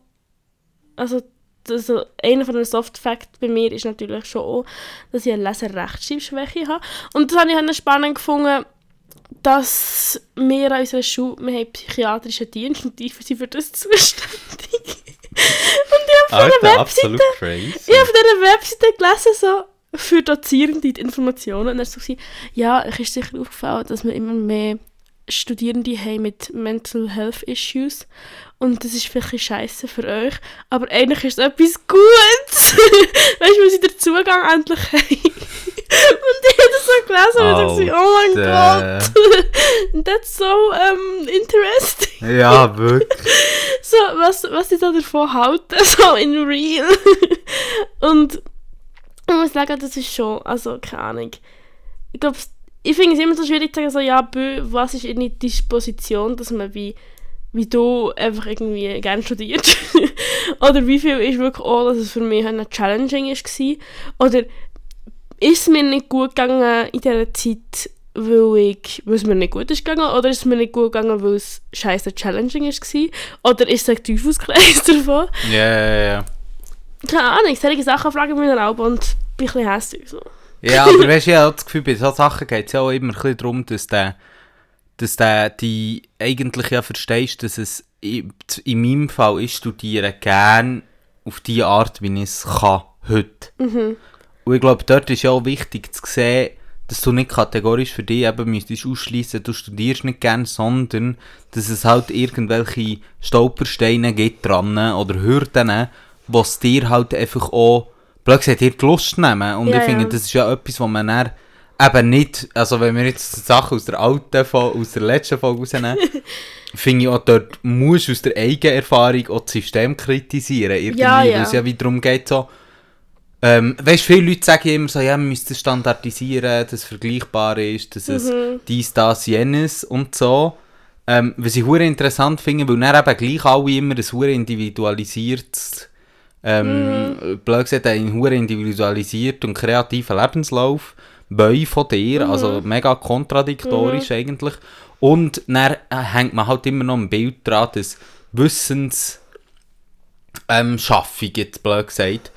also, also einer von den Soft Facts bei mir ist natürlich schon auch, dass ich eine Leser-Rechtschreibschwäche habe. Und das habe ich spannend gefunden, dass wir an unserer Schule, wir haben psychiatrischen Dienst und die sind für das zuständig. und ich habe von der Webseite ich habe auf dieser Webseite gelesen, so für Dozierende die Informationen. Und dann so, ja, euch ist sicher aufgefallen, dass wir immer mehr Studierende haben mit Mental Health Issues. Und das ist vielleicht scheiße für euch. Aber eigentlich ist es etwas Gutes. weißt du, weil sie den Zugang endlich haben. und ich so gelesen und ich dachte, oh mein. Gott, that's so um, interesting. Ja, wirklich. So, was, was ich da davon halte, so in real. Und ich muss sagen, das ist schon, also keine Ahnung. Ich glaube, ich finde es immer so schwierig zu sagen, so, ja, bö, was ist in die Disposition, dass man wie, wie du einfach irgendwie gerne studiert. Oder wie viel ist wirklich auch, dass es für mich eine challenging war. Oder ist es mir nicht gut gegangen in dieser Zeit, weil, ich, weil es mir nicht gut ist gegangen oder ist es mir nicht gut gegangen, weil es scheiße challenging war? Oder ist es ein Teufelskreis davon? Ja, ja, ja. Keine Ahnung, solche Sachen fragen wir dann auch und bin ein bisschen hässlich. So. Ja, aber weißt du, ich habe das Gefühl, bei solchen Sachen geht es ja auch immer ein bisschen darum, dass der, dass der die eigentlich ja verstehst, dass es i- in meinem Fall, ich studiere gerne auf die Art, wie ich es kann, heute. Und ich glaube, dort ist ja auch wichtig zu sehen, dass du nicht kategorisch für dich eben müsstest ausschließen, du studierst nicht gern, sondern dass es halt irgendwelche Stolpersteine gibt dran oder Hürden, was dir halt einfach auch, blöd gesagt, dir die Lust nehmen. Und Ja, ich finde, ja. das ist ja etwas, was man dann eben nicht, also wenn wir jetzt Sachen aus der alten Folge, aus der letzten Folge rausnehmen, finde ich auch, dort musst du aus der eigenen Erfahrung auch das System kritisieren. Irgendwie, Ja, ja. weil es ja wie darum geht, so, ähm, weißt, viele Leute sagen immer so, ja, wir müssen standardisieren, dass es vergleichbar ist, dass es dies, das, jenes und so. Ähm, was ich hure interessant finde, weil dann eben gleich alle immer ein hure individualisiertes, ähm, blöd gesagt, einen hure individualisiert und kreativen Lebenslauf wollen von dir, also mega kontradiktorisch eigentlich. Und dann äh, hängt man halt immer noch ein Bild dran, dass Wissens ähm, jetzt blöd gesagt,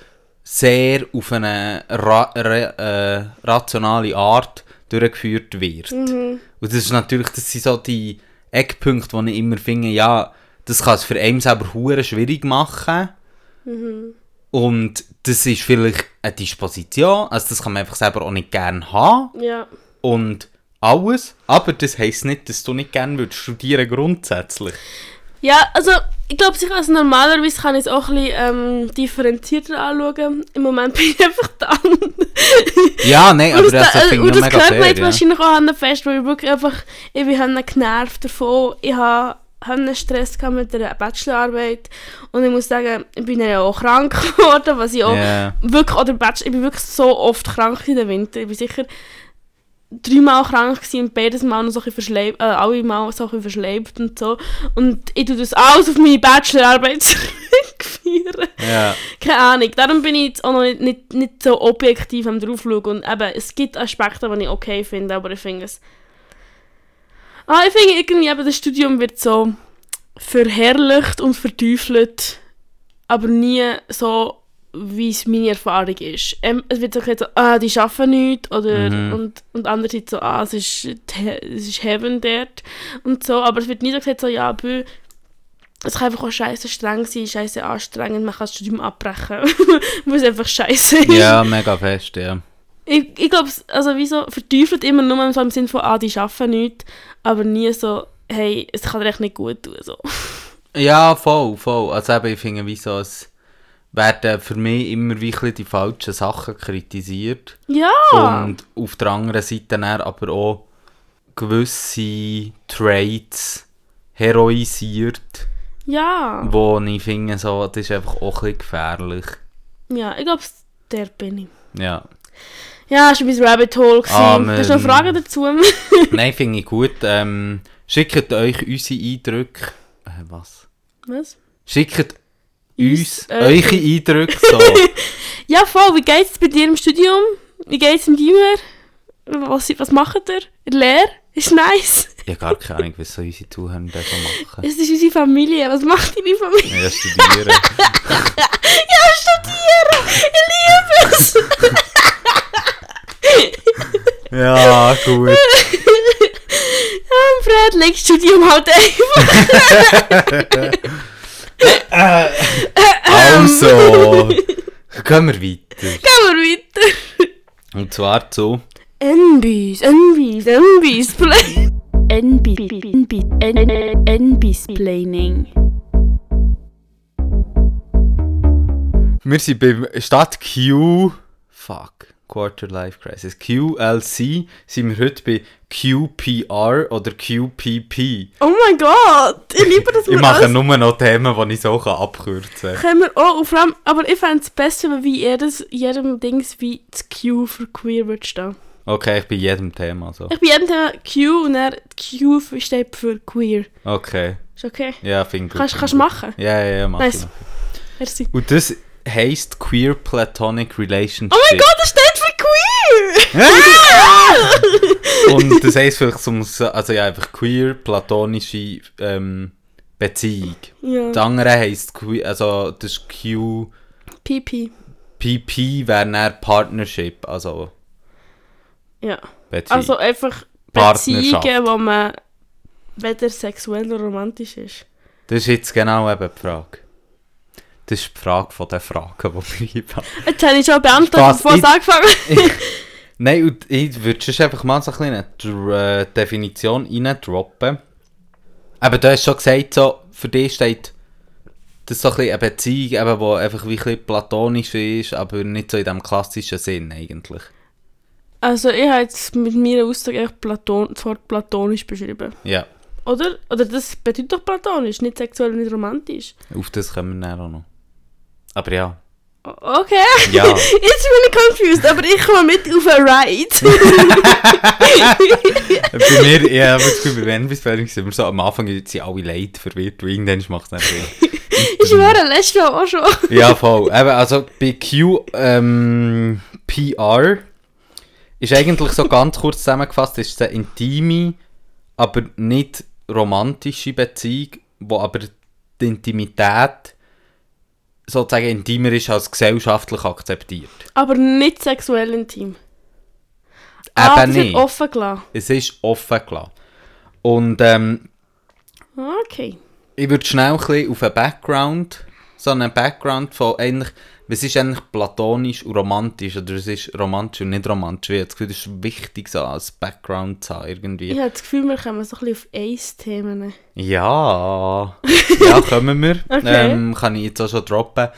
sehr auf eine ra ra äh, rationale Art durchgeführt wird. Und das ist natürlich, das sind so die Eckpunkte, die ich immer finde, ja, das kann es für einen selber hure schwierig machen. Und das ist vielleicht eine Disposition, also das kann man einfach selber auch nicht gerne haben Ja. und alles, aber das heisst nicht, dass du nicht gerne würdest studieren grundsätzlich. Ja, also ich glaube, sicher als normalerweise kann ich es auch ein bisschen ähm, differenzierter anschauen. Im Moment bin ich einfach dann. Ja, nein, aber das, das ich das mega gehört mir jetzt ja. wahrscheinlich auch an fest, weil ich wirklich einfach, ich bin genervt davon. Ich habe einen Stress gehabt mit der Bachelorarbeit und ich muss sagen, ich bin ja auch krank geworden, was ich auch Ja. wirklich, oder Bachelor, ich bin wirklich so oft krank in den Winter. Ich bin sicher dreimal krank und beides Mal noch so ein verschleibt, äh, alle Mal so ein verschleibt und so. Und ich tue das alles auf meine Bachelorarbeit zurückführen. Ja. Keine Ahnung. Darum bin ich jetzt auch noch nicht, nicht, nicht so objektiv am draufschauen. Und eben, es gibt Aspekte, die ich okay finde, aber ich finde es... Ah, ich finde irgendwie eben, das Studium wird so verherrlicht und verteufelt, aber nie so, wie es meine Erfahrung ist. Ähm, es wird so gesagt, so, ah, die arbeiten nichts, oder, Mhm. und, und andererseits so, ah, es ist, es ist Heaven dort, und so, aber es wird nie so gesagt, so, ja, bö, es kann einfach auch scheiße streng sein, scheiße anstrengend, man kann das Studium abbrechen, weil es einfach scheiße ist. ja, mega fest, ja. Ich, ich glaube, also wieso verteufelt immer nur so im Sinne von, ah, die arbeiten nichts, aber nie so, hey, es kann dir echt nicht gut tun. So. Ja, voll, voll. Also eben, ich finde, wie so, es werden für mich immer wie die falschen Sachen kritisiert. Ja! Und auf der anderen Seite dann aber auch gewisse Traits heroisiert, ja! wo ich finde, so, das ist einfach auch ein bisschen gefährlich. Ja, ich glaube, der bin ich. Ja. Ja, das war mein Rabbit Hole. gewesen. Amen. Hast du noch Fragen dazu? Nein, finde ich gut. Ähm, schickt euch unsere Eindrücke. Äh, was? Was? Schickt Uns, äh, eure Eindrücke so. Ja, voll. Wie geht es bei dir im Studium? Wie geht es im Gimmer? Was, was macht ihr? Lehre? Ist nice. ich habe gar keine Ahnung, was so unsere Zuhörer so machen. Es ist unsere Familie. Was macht deine Familie? Ja, studieren. Ja, studieren! Ich liebe es! ja, gut. Ja, Fred, leg Studium halt einfach. Also, gehen wir weiter. Gehen wir weiter. Und zwar zu... NBs, NBs, NBs, Play. NB, NB, NBs Planning. Wir sind beim Stadt Q... Fuck. Quarter Life Crisis. QLC sind wir heute bei QPR oder QPP. Oh mein Gott, ich liebe das. Ich mache alles- nur noch Themen, die ich so abkürzen kann. Können wir auch, und vor allem, aber ich fände es besser, wenn wie jedes, jedem Dings wie das Q für queer wird stehen. Okay, ich bin jedem Thema so. Ich bin jedem Thema Q und dann Q steht für queer. Okay. Ist okay? Ja, finde ich gut. Kannst du machen? Ja, ja, ja, mach Nice. ich. Merci. Und das heisst Queer Platonic Relationship. Oh mein Gott, das steht für queer! Und das heisst vielleicht zum, also ja, einfach queer, platonische ähm, Beziehung. Ja. Das andere heisst, queer, also das ist Q, PP. PP wäre dann Partnership, also Ja. Beziehung. Also einfach. Beziehungen, wo man weder sexuell noch romantisch ist. das ist jetzt genau eben die Frage. Das ist die Frage von den Fragen, die wir haben. Jetzt habe ich schon beantwortet, bevor es ich- angefangen hat. Nein, und ich würde sonst einfach mal so ein bisschen eine äh, Definition reindroppen. Aber du hast schon gesagt, so, für dich steht das so ein bisschen eine Beziehung, eben, die einfach wie ein platonisch ist, aber nicht so in dem klassischen Sinn eigentlich. Also ich habe jetzt mit meiner Aussage echt Platon, das Wort platonisch beschrieben. Ja, Oder? Oder das bedeutet doch platonisch, nicht sexuell nicht romantisch. auf das kommen wir dann auch noch. Aber ja. Okay. Ja. Jetzt bin ich confused, aber ich komme mit auf einen Ride. bei mir, ja, aber das Gefühl, bei Wenbisfällen sind wir so am Anfang sind alle leid verwirrt, und irgendwann macht es Sinn. ich schwöre, letztes Mal auch schon. Ja, voll. Eben, also bei Q, ähm, PR ist eigentlich so ganz kurz zusammengefasst, ist eine intime, aber nicht romantische Beziehung, wo aber die Intimität sozusagen intimer ist als gesellschaftlich akzeptiert. Aber nicht sexuell intim. ah, Eben wird nicht. offen gelassen. Es ist offen gelassen. Und ähm, Okay. ich würde schnell ein bisschen auf einen Background, so einen Background von eigentlich, was ist eigentlich platonisch und romantisch, oder es ist romantisch und nicht romantisch, ich habe das Gefühl, das ist wichtig, so als Background zu haben, irgendwie. Ich habe das Gefühl, wir kommen so ein bisschen auf Ace-Themen. Ja, ja, kommen wir. Okay. ähm, kann ich jetzt auch schon droppen.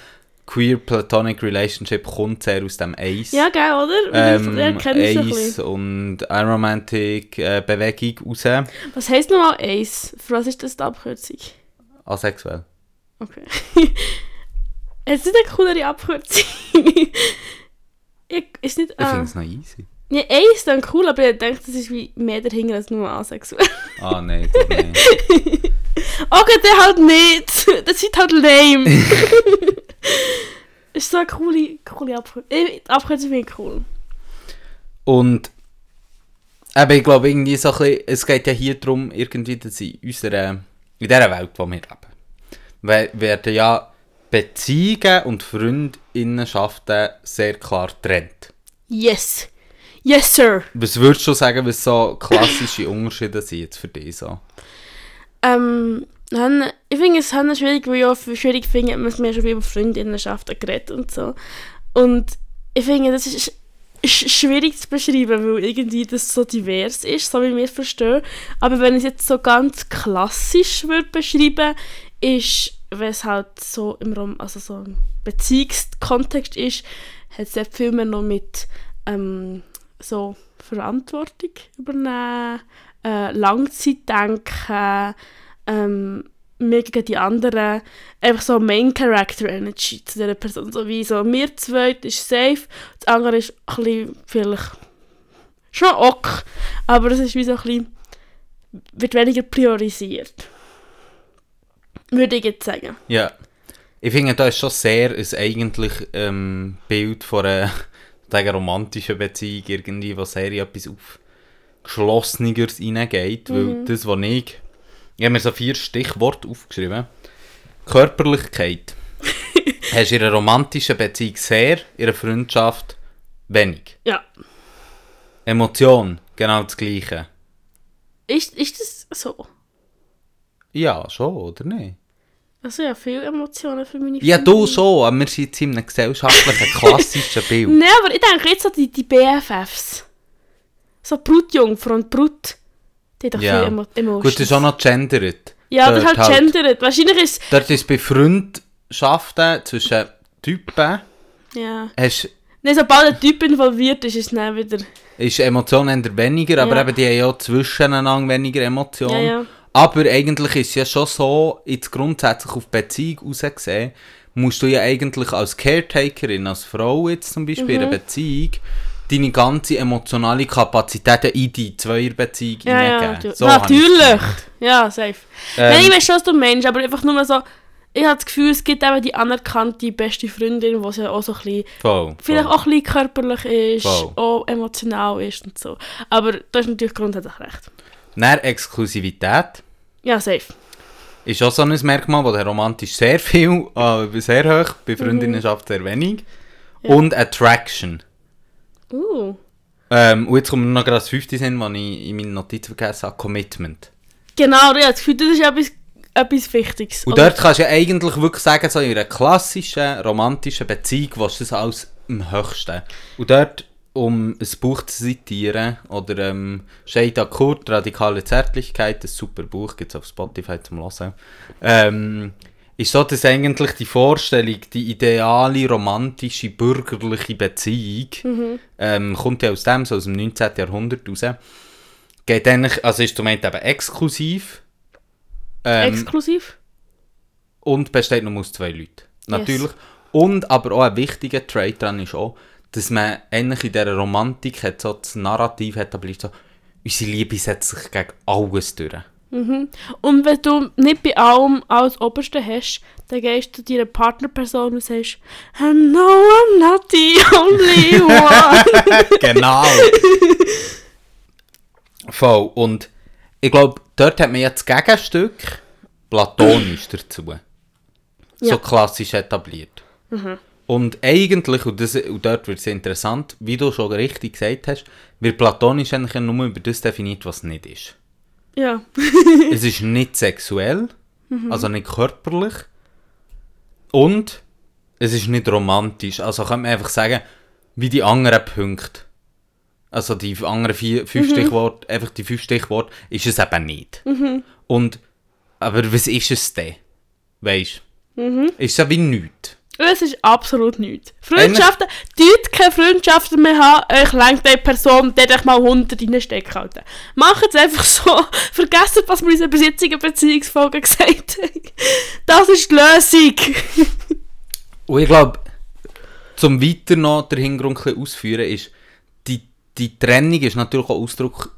Queer Platonic Relationship kommt sehr aus dem Ace. Ja, gell, oder? ähm, ein Ace und Aromantic äh, Bewegung raus. Was heisst nochmal Ace? Für was ist das die Abkürzung? Asexuell. Okay. es ist eine coolere Abkürzung. ich, ist nicht... Ich Ah. finde es noch easy. Ja, Ace ist dann cool, aber ich denke, das ist wie mehr dahinter als nur asexuell. Ah, nein, doch nicht. Okay, der halt nicht. Das ist halt lame. ist so eine coole, coole Abkürzung. Die Abkürzung finde ich cool. Und eben, ich glaube, irgendwie so ein bisschen, es geht ja hier darum, irgendwie, dass in unserer, in dieser Welt, wo wir leben, we- werden ja Beziehungen und Freundinnenschaften sehr klar getrennt. Yes. Yes, sir. Was würdest du sagen, was so klassische Unterschiede sind jetzt für dich so? Ähm, ich finde es schwierig, weil ich auch schwierig finde, man mir schon viel über Freundinnenschaften geredet und so. Und ich finde, das ist, ist schwierig zu beschreiben, weil irgendwie das so divers ist, so wie wir es verstehen. Aber wenn ich es jetzt so ganz klassisch würde beschreiben, ist, wenn es halt so im Rom also so im Beziehungskontext ist, hat es viel mehr noch mit ähm, so Verantwortung übernehmen, äh, Langzeitdenken, ähm, mir gegen die anderen, einfach so Main Character Energy zu dieser Person. So wie so, wir zwei ist safe, das andere ist ein bisschen, vielleicht schon ok, aber es ist wie so ein bisschen, wird weniger priorisiert. Würde ich jetzt sagen. Ja. Ich finde, da ist schon sehr ein eigentlich ähm, Bild von einer sagen, romantischen Beziehung, irgendwie, wo sehr etwas aufgeschlosseneres reingeht. Weil das, was ich... Ich habe mir so vier Stichworte aufgeschrieben. Körperlichkeit. Hast du in einer romantischen Beziehung sehr, in einer Freundschaft wenig. Ja. Emotion, genau das Gleiche. Ist, ist das so? Ja, schon, oder nicht? Also ja, viele Emotionen für meine Ja, du schon, aber wir sind jetzt in einem gesellschaftlichen, klassischen Bild. Nein, aber ich denke jetzt so die, die BFFs. So Brutjungfer und Brut. Die haben doch Ja. viel Emo Emotions. Gut, das ist auch noch gendert. Ja, das ist Dort halt gendered. Wahrscheinlich ist Dort ist bei Freundschaften zwischen Typen, ja. hast, Nein, sobald ein Typ involviert ist, ist es dann wieder... ist Emotionen eher weniger, aber Ja. eben die haben ja zwischeneinander weniger Emotionen. Ja, ja. Aber eigentlich ist es ja schon so, jetzt grundsätzlich auf Beziehung rausgesehen, musst du ja eigentlich als Caretakerin, als Frau jetzt zum Beispiel Mhm. in einer Beziehung, deine ganze emotionale Kapazität in die Zweierbeziehung Ja, ja, hineingeben. natürlich. So natürlich. Ja, safe. Ähm, Nein, ich weiß schon, was du meinst, aber einfach nur so... Ich habe das Gefühl, es gibt eben die anerkannte beste Freundin, die ja auch so ein bisschen... Voll, Vielleicht voll. auch ein bisschen körperlich ist, Voll. auch emotional ist und so. Aber du hast natürlich grundsätzlich recht. Dann Exklusivität. Ja, safe. Ist auch so ein Merkmal, wo der romantisch sehr viel, äh, sehr hoch, bei Freundinnenschaft sehr wenig. Ja. Und Attraction. Uh. Ähm, und jetzt kommt noch gerade das fünfte Sinn, was ich in meinen Notizen vergessen habe, Commitment. Genau, ja, das Gefühl, das ist etwas, etwas Wichtiges. Und dort kannst du ja eigentlich wirklich sagen, so in einer klassischen, romantischen Beziehung was das alles am höchsten. Und dort, um ein Buch zu zitieren, oder ähm, Shada Kurt, Radikale Zärtlichkeit, ein super Buch, gibt es auf Spotify zum Hören, ähm, ist so, dass eigentlich die Vorstellung, die ideale, romantische, bürgerliche Beziehung, ähm, kommt ja aus dem, so aus dem 19. Jahrhundert raus, geht eigentlich, also ist zum einen eben exklusiv, ähm, Exklusiv? und besteht nur aus zwei Leuten. Natürlich. Und aber auch ein wichtiger Trait daran ist auch, dass man eigentlich in dieser Romantik hat so das Narrativ etabliert, so, unsere Liebe setzt sich gegen alles durch. Und wenn du nicht bei allem alles Oberste hast, dann gehst du deiner Partnerperson und sagst, "Oh, No, I'm not the only one. genau. Voll. Und ich glaube, dort hat man jetzt das Gegenstück platonisch dazu. Ja. So klassisch etabliert. Und eigentlich, und, das, und dort wird es interessant, wie du schon richtig gesagt hast, wird platonisch eigentlich nur über das definiert, was nicht ist. ja. es ist nicht sexuell, also nicht körperlich. Und es ist nicht romantisch. Also kann man einfach sagen, wie die anderen Punkte. Also die anderen vier, fünf Stichworte, einfach die fünf Stichworte, ist es eben nicht. Und, aber was ist es denn? Weißt du? Ist es ja wie nichts. Es ist absolut nichts. Freundschaften, dort keine Freundschaften mehr haben, euch lenkt eine Person, die euch mal 100 reinstecken halten. Macht es einfach so. Vergesst, was wir in unserer besitzigen Beziehungsfolge gesagt haben. Das ist die Lösung. Und ich glaube, zum weiter noch den Hintergrund ausführen, ist, die, die Trennung ist natürlich auch Ausdruck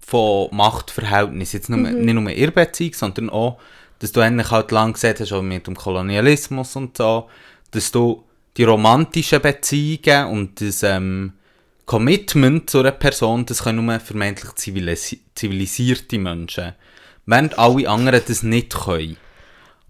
von Machtverhältnissen. Jetzt nur, nicht nur ihrer Beziehung, sondern auch, dass du eigentlich halt lang gesehen hast, auch mit dem Kolonialismus und so, dass du die romantischen Beziehungen und das ähm, Commitment zu einer Person, das können nur vermeintlich zivilisi zivilisierte Menschen. Während alle anderen das nicht können.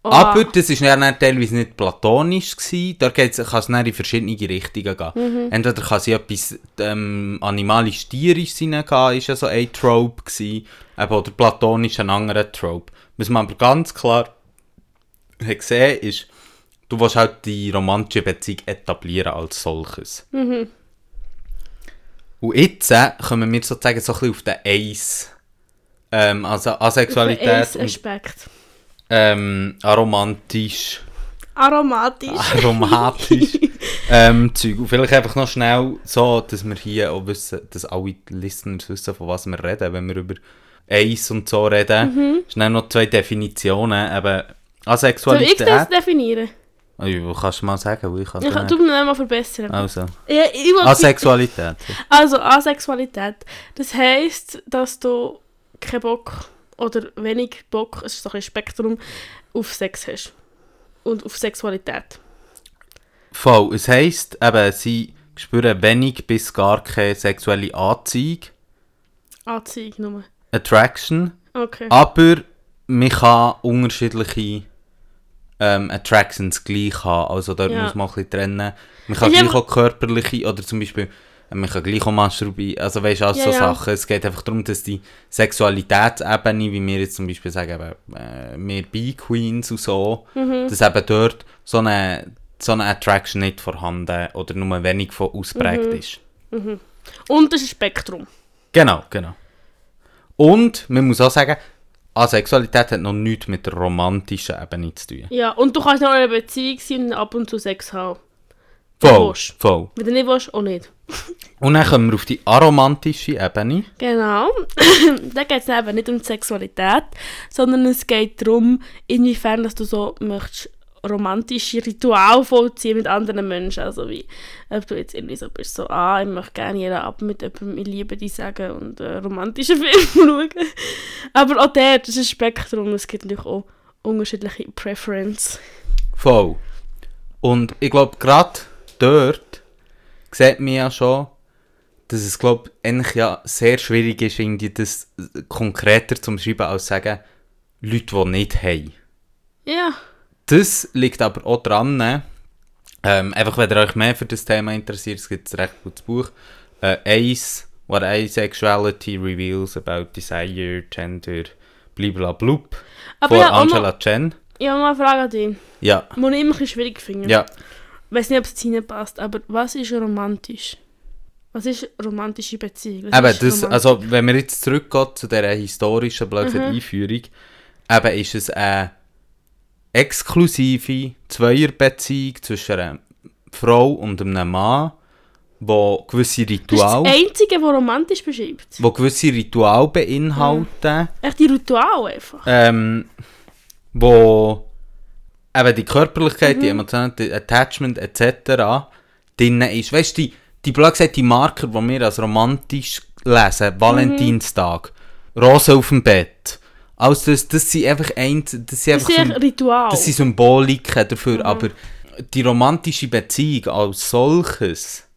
Oh. Aber das war dann teilweise nicht platonisch. Gewesen. Da kann es dann in verschiedene Richtungen gehen. Entweder kann es in etwas ähm, animalisch-tierisch hineingehen, ist ja so ein Trope gewesen. Oder platonisch ein anderer Trope. Was man aber ganz klar hat gesehen ist, du willst halt die romantische Beziehung etablieren als solches. Und jetzt äh, kommen wir sozusagen so ein bisschen auf den Eis. Ähm, also Asexualität und Aspekt. ähm, aromantisch, Aromatisch. aromatisch ähm, Zeug. Und vielleicht einfach noch schnell so, dass wir hier auch wissen, dass alle Listeners wissen, von was wir reden, wenn wir über Eis und so reden. Mhm. Schnell noch zwei Definitionen, eben Soll ich Asexualität. das definieren? Ja, kannst du mal sagen, wo ich kann Ich kann, du mal verbessern. Also, Ja, Asexualität. Also Asexualität. Das heisst, dass du keinen Bock oder wenig Bock, es ist so ein Spektrum, auf Sex hast. Und auf Sexualität. Voll. Es heisst, eben, sie spüren wenig bis gar keine sexuelle Anziehung, Anziehung nur. Attraction, Okay. aber man kann unterschiedliche ähm, Attractions gleich haben. Also dort Ja. muss man ein bisschen trennen. Man kann Ich gleich auch körperliche, oder zum Beispiel, äh, man kann gleich auch masturbieren. Also weißt du, all Ja, so ja. Sachen. Es geht einfach darum, dass die Sexualitätsebene, wie wir jetzt zum Beispiel sagen, eben, äh, wir Bi-Queens und so, Mhm. dass eben dort so eine, so eine Attraction nicht vorhanden oder nur wenig von ausprägt Mhm. ist. Und das ist ein Spektrum. Genau, genau. Und man muss auch sagen, Asexualität hat noch nichts mit der romantischen Ebene zu tun. Ja, und du kannst noch in einer Beziehung sein und ab und zu Sex haben. Voll, voll. Wenn du nicht willst, auch nicht. Und dann kommen wir auf die aromantische Ebene. Genau. da geht es eben nicht um die Sexualität, sondern es geht darum, inwiefern dass du so möchtest romantische Rituale vollziehen mit anderen Menschen. Also wie, ob du jetzt irgendwie so bist, so, ah, ich möchte gerne jeden Abend mit jemandem «Ich liebe dich» sagen und äh, romantische Filme schauen. Aber auch der, das ist ein Spektrum. Es gibt natürlich auch unterschiedliche Preferences. Voll. Und ich glaube, gerade dort sieht man ja schon, dass es, glaube eigentlich ja sehr schwierig ist, irgendwie das konkreter zu beschreiben, als sagen, Leute, die nicht haben. Ja. Das liegt aber auch dran, ähm, einfach wenn ihr euch mehr für das Thema interessiert, es gibt ein recht gutes Buch, äh, Ace, What Asexuality Reveals About Desire, Gender, bliblablub, Aber von ja, Angela Chen. ich habe noch eine Frage an dich, Ja, die ich immer ein bisschen schwierig finde. ja. Ich weiß nicht, ob es jetzt reinpasst, aber was ist romantisch? Was ist romantische Beziehung? Was Eben, das, romantisch? also wenn wir jetzt zurückgehen zu dieser historischen Mhm. Einführung, eben ist es eine exklusive Zweierbeziehung zwischen einer Frau und einem Mann, wo gewisse das ist das Einzige, was romantisch beschreibt. wo gewisse Rituale beinhalten, Echt die Ritual einfach. ähm, wo eben die Körperlichkeit, Mhm. die Emotionen, die Attachment etc. drin ist. Weißt du, die, die blöd gesagt, die Marker, die wir als romantisch lesen, Valentinstag, Rosen auf dem Bett, also das, das sind einfach ein, das sind Das einfach echt Ritual. das sind Symboliken dafür, aber die romantische Beziehung als solches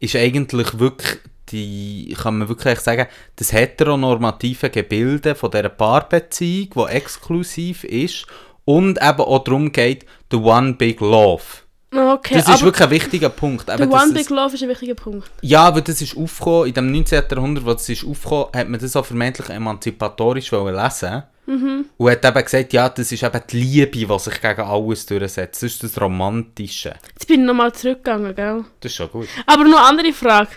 ist eigentlich wirklich die, kann man wirklich sagen, das heteronormative Gebilde von dieser Paarbeziehung, die exklusiv ist und eben auch darum geht, the one big love. Okay, Das ist aber wirklich ein wichtiger Punkt. der dass One es- Big Love ist ein wichtiger Punkt. ja, aber das ist aufgekommen, in dem 19. Jahrhundert, wo das ist aufgekommen, hat man das auch vermeintlich emanzipatorisch lesen Und hat eben gesagt, ja, das ist eben die Liebe, die sich gegen alles durchsetzt. Das ist das Romantische. Jetzt bin ich nochmal zurückgegangen, gell? Das ist schon gut. Aber noch eine andere Frage.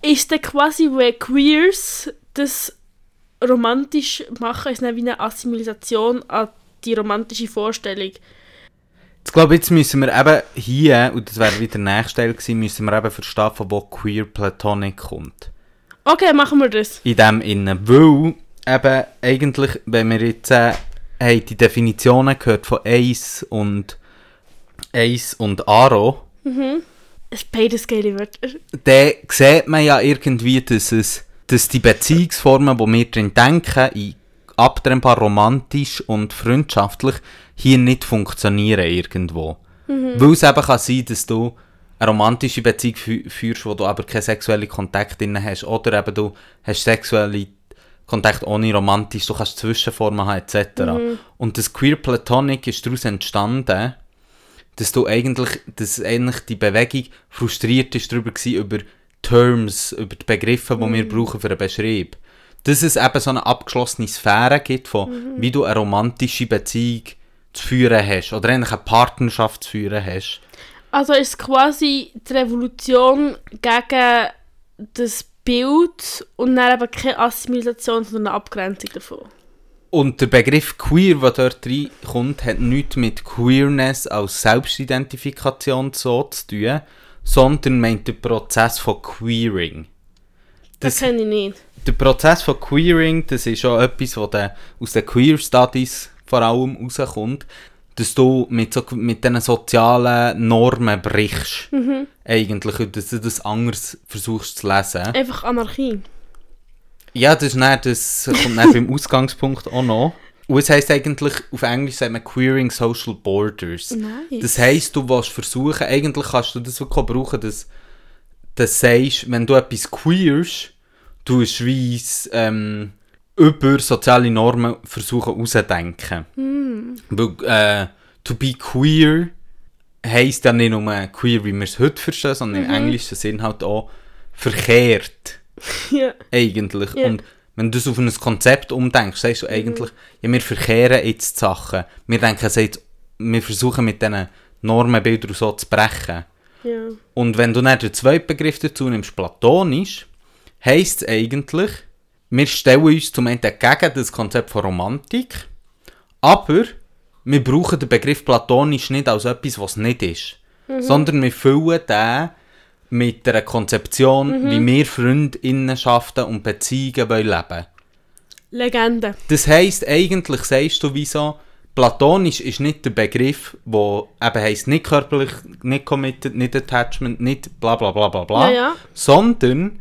Ist denn quasi, wenn Queers das romantisch machen, ist es dann wie eine Assimilation an die romantische Vorstellung? Ich glaube, jetzt müssen wir eben hier, und das wäre wieder der nächste Teil gewesen, müssen wir eben verstehen, von wo Queer Platonic kommt. Okay, machen wir das. In dem Innen. Weil, eben, eigentlich, wenn wir jetzt äh, haben die Definitionen gehört von Ace und Ace und Aro, Es ist beides geile Wörter. dann sieht man ja irgendwie, dass, es, dass die Beziehungsformen, die wir drin denken, in abtrennbar romantisch und freundschaftlich, hier nicht funktionieren irgendwo. Weil es eben kann sein, dass du eine romantische Beziehung fü führst, wo du aber keinen sexuellen Kontakt drin hast, oder eben du hast sexuelle Kontakt ohne romantisch, du kannst Zwischenformen haben, etc. Und das Queer Platonic ist daraus entstanden, dass du eigentlich, dass eigentlich die Bewegung frustriert ist darüber gewesen, über Terms, über die Begriffe, die wir brauchen für einen Beschrieb. Dass es eben so eine abgeschlossene Sphäre gibt, von wie du eine romantische Beziehung zu führen hast, oder eigentlich eine Partnerschaft zu führen hast. Also ist es quasi die Revolution gegen das Bild und dann eben keine Assimilation, sondern eine Abgrenzung davon. Und der Begriff queer, der dort reinkommt, hat nichts mit Queerness als Selbstidentifikation so zu tun, sondern meint den Prozess von Queering. Das, kenne ich nicht. Der Prozess von Queering, das ist auch etwas, was aus den Queer Studies vor allem rauskommt, dass du mit, so, mit diesen sozialen Normen brichst. Eigentlich, und dass du das anders versuchst zu lesen. Einfach Anarchie. Ja, das, ist dann, das kommt dann beim Ausgangspunkt auch noch. Und es heisst eigentlich, auf Englisch sagt man Queering Social Borders. Nice. Das heisst, du willst versuchen, eigentlich kannst du das wirklich auch brauchen, dass du sagst, wenn du etwas queerst, du es, ähm, über soziale Normen versuchen auszudenken. Weil, äh, to be queer heisst ja nicht nur queer, wie wir es heute verstehen, sondern im englischen Sinn halt auch verkehrt Ja. eigentlich. Ja. Und wenn du das auf ein Konzept umdenkst, sagst du eigentlich, ja, wir verkehren jetzt Sachen. Wir denken es jetzt, wir versuchen mit diesen Normenbildern so zu brechen. ja. Und wenn du dann den zweiten Begriff dazu nimmst, platonisch, heisst es eigentlich, wir stellen uns zum einen gegen das Konzept von Romantik, aber wir brauchen den Begriff platonisch nicht als etwas, was es nicht ist, sondern wir füllen den mit einer Konzeption, wie wir Freundinnenschaften und Beziehungen wollen leben Legende. Das heisst, eigentlich sagst du, wieso platonisch ist nicht der Begriff, wo eben heisst nicht körperlich, nicht committed, nicht attachment, nicht bla bla bla bla bla, Ja, ja. sondern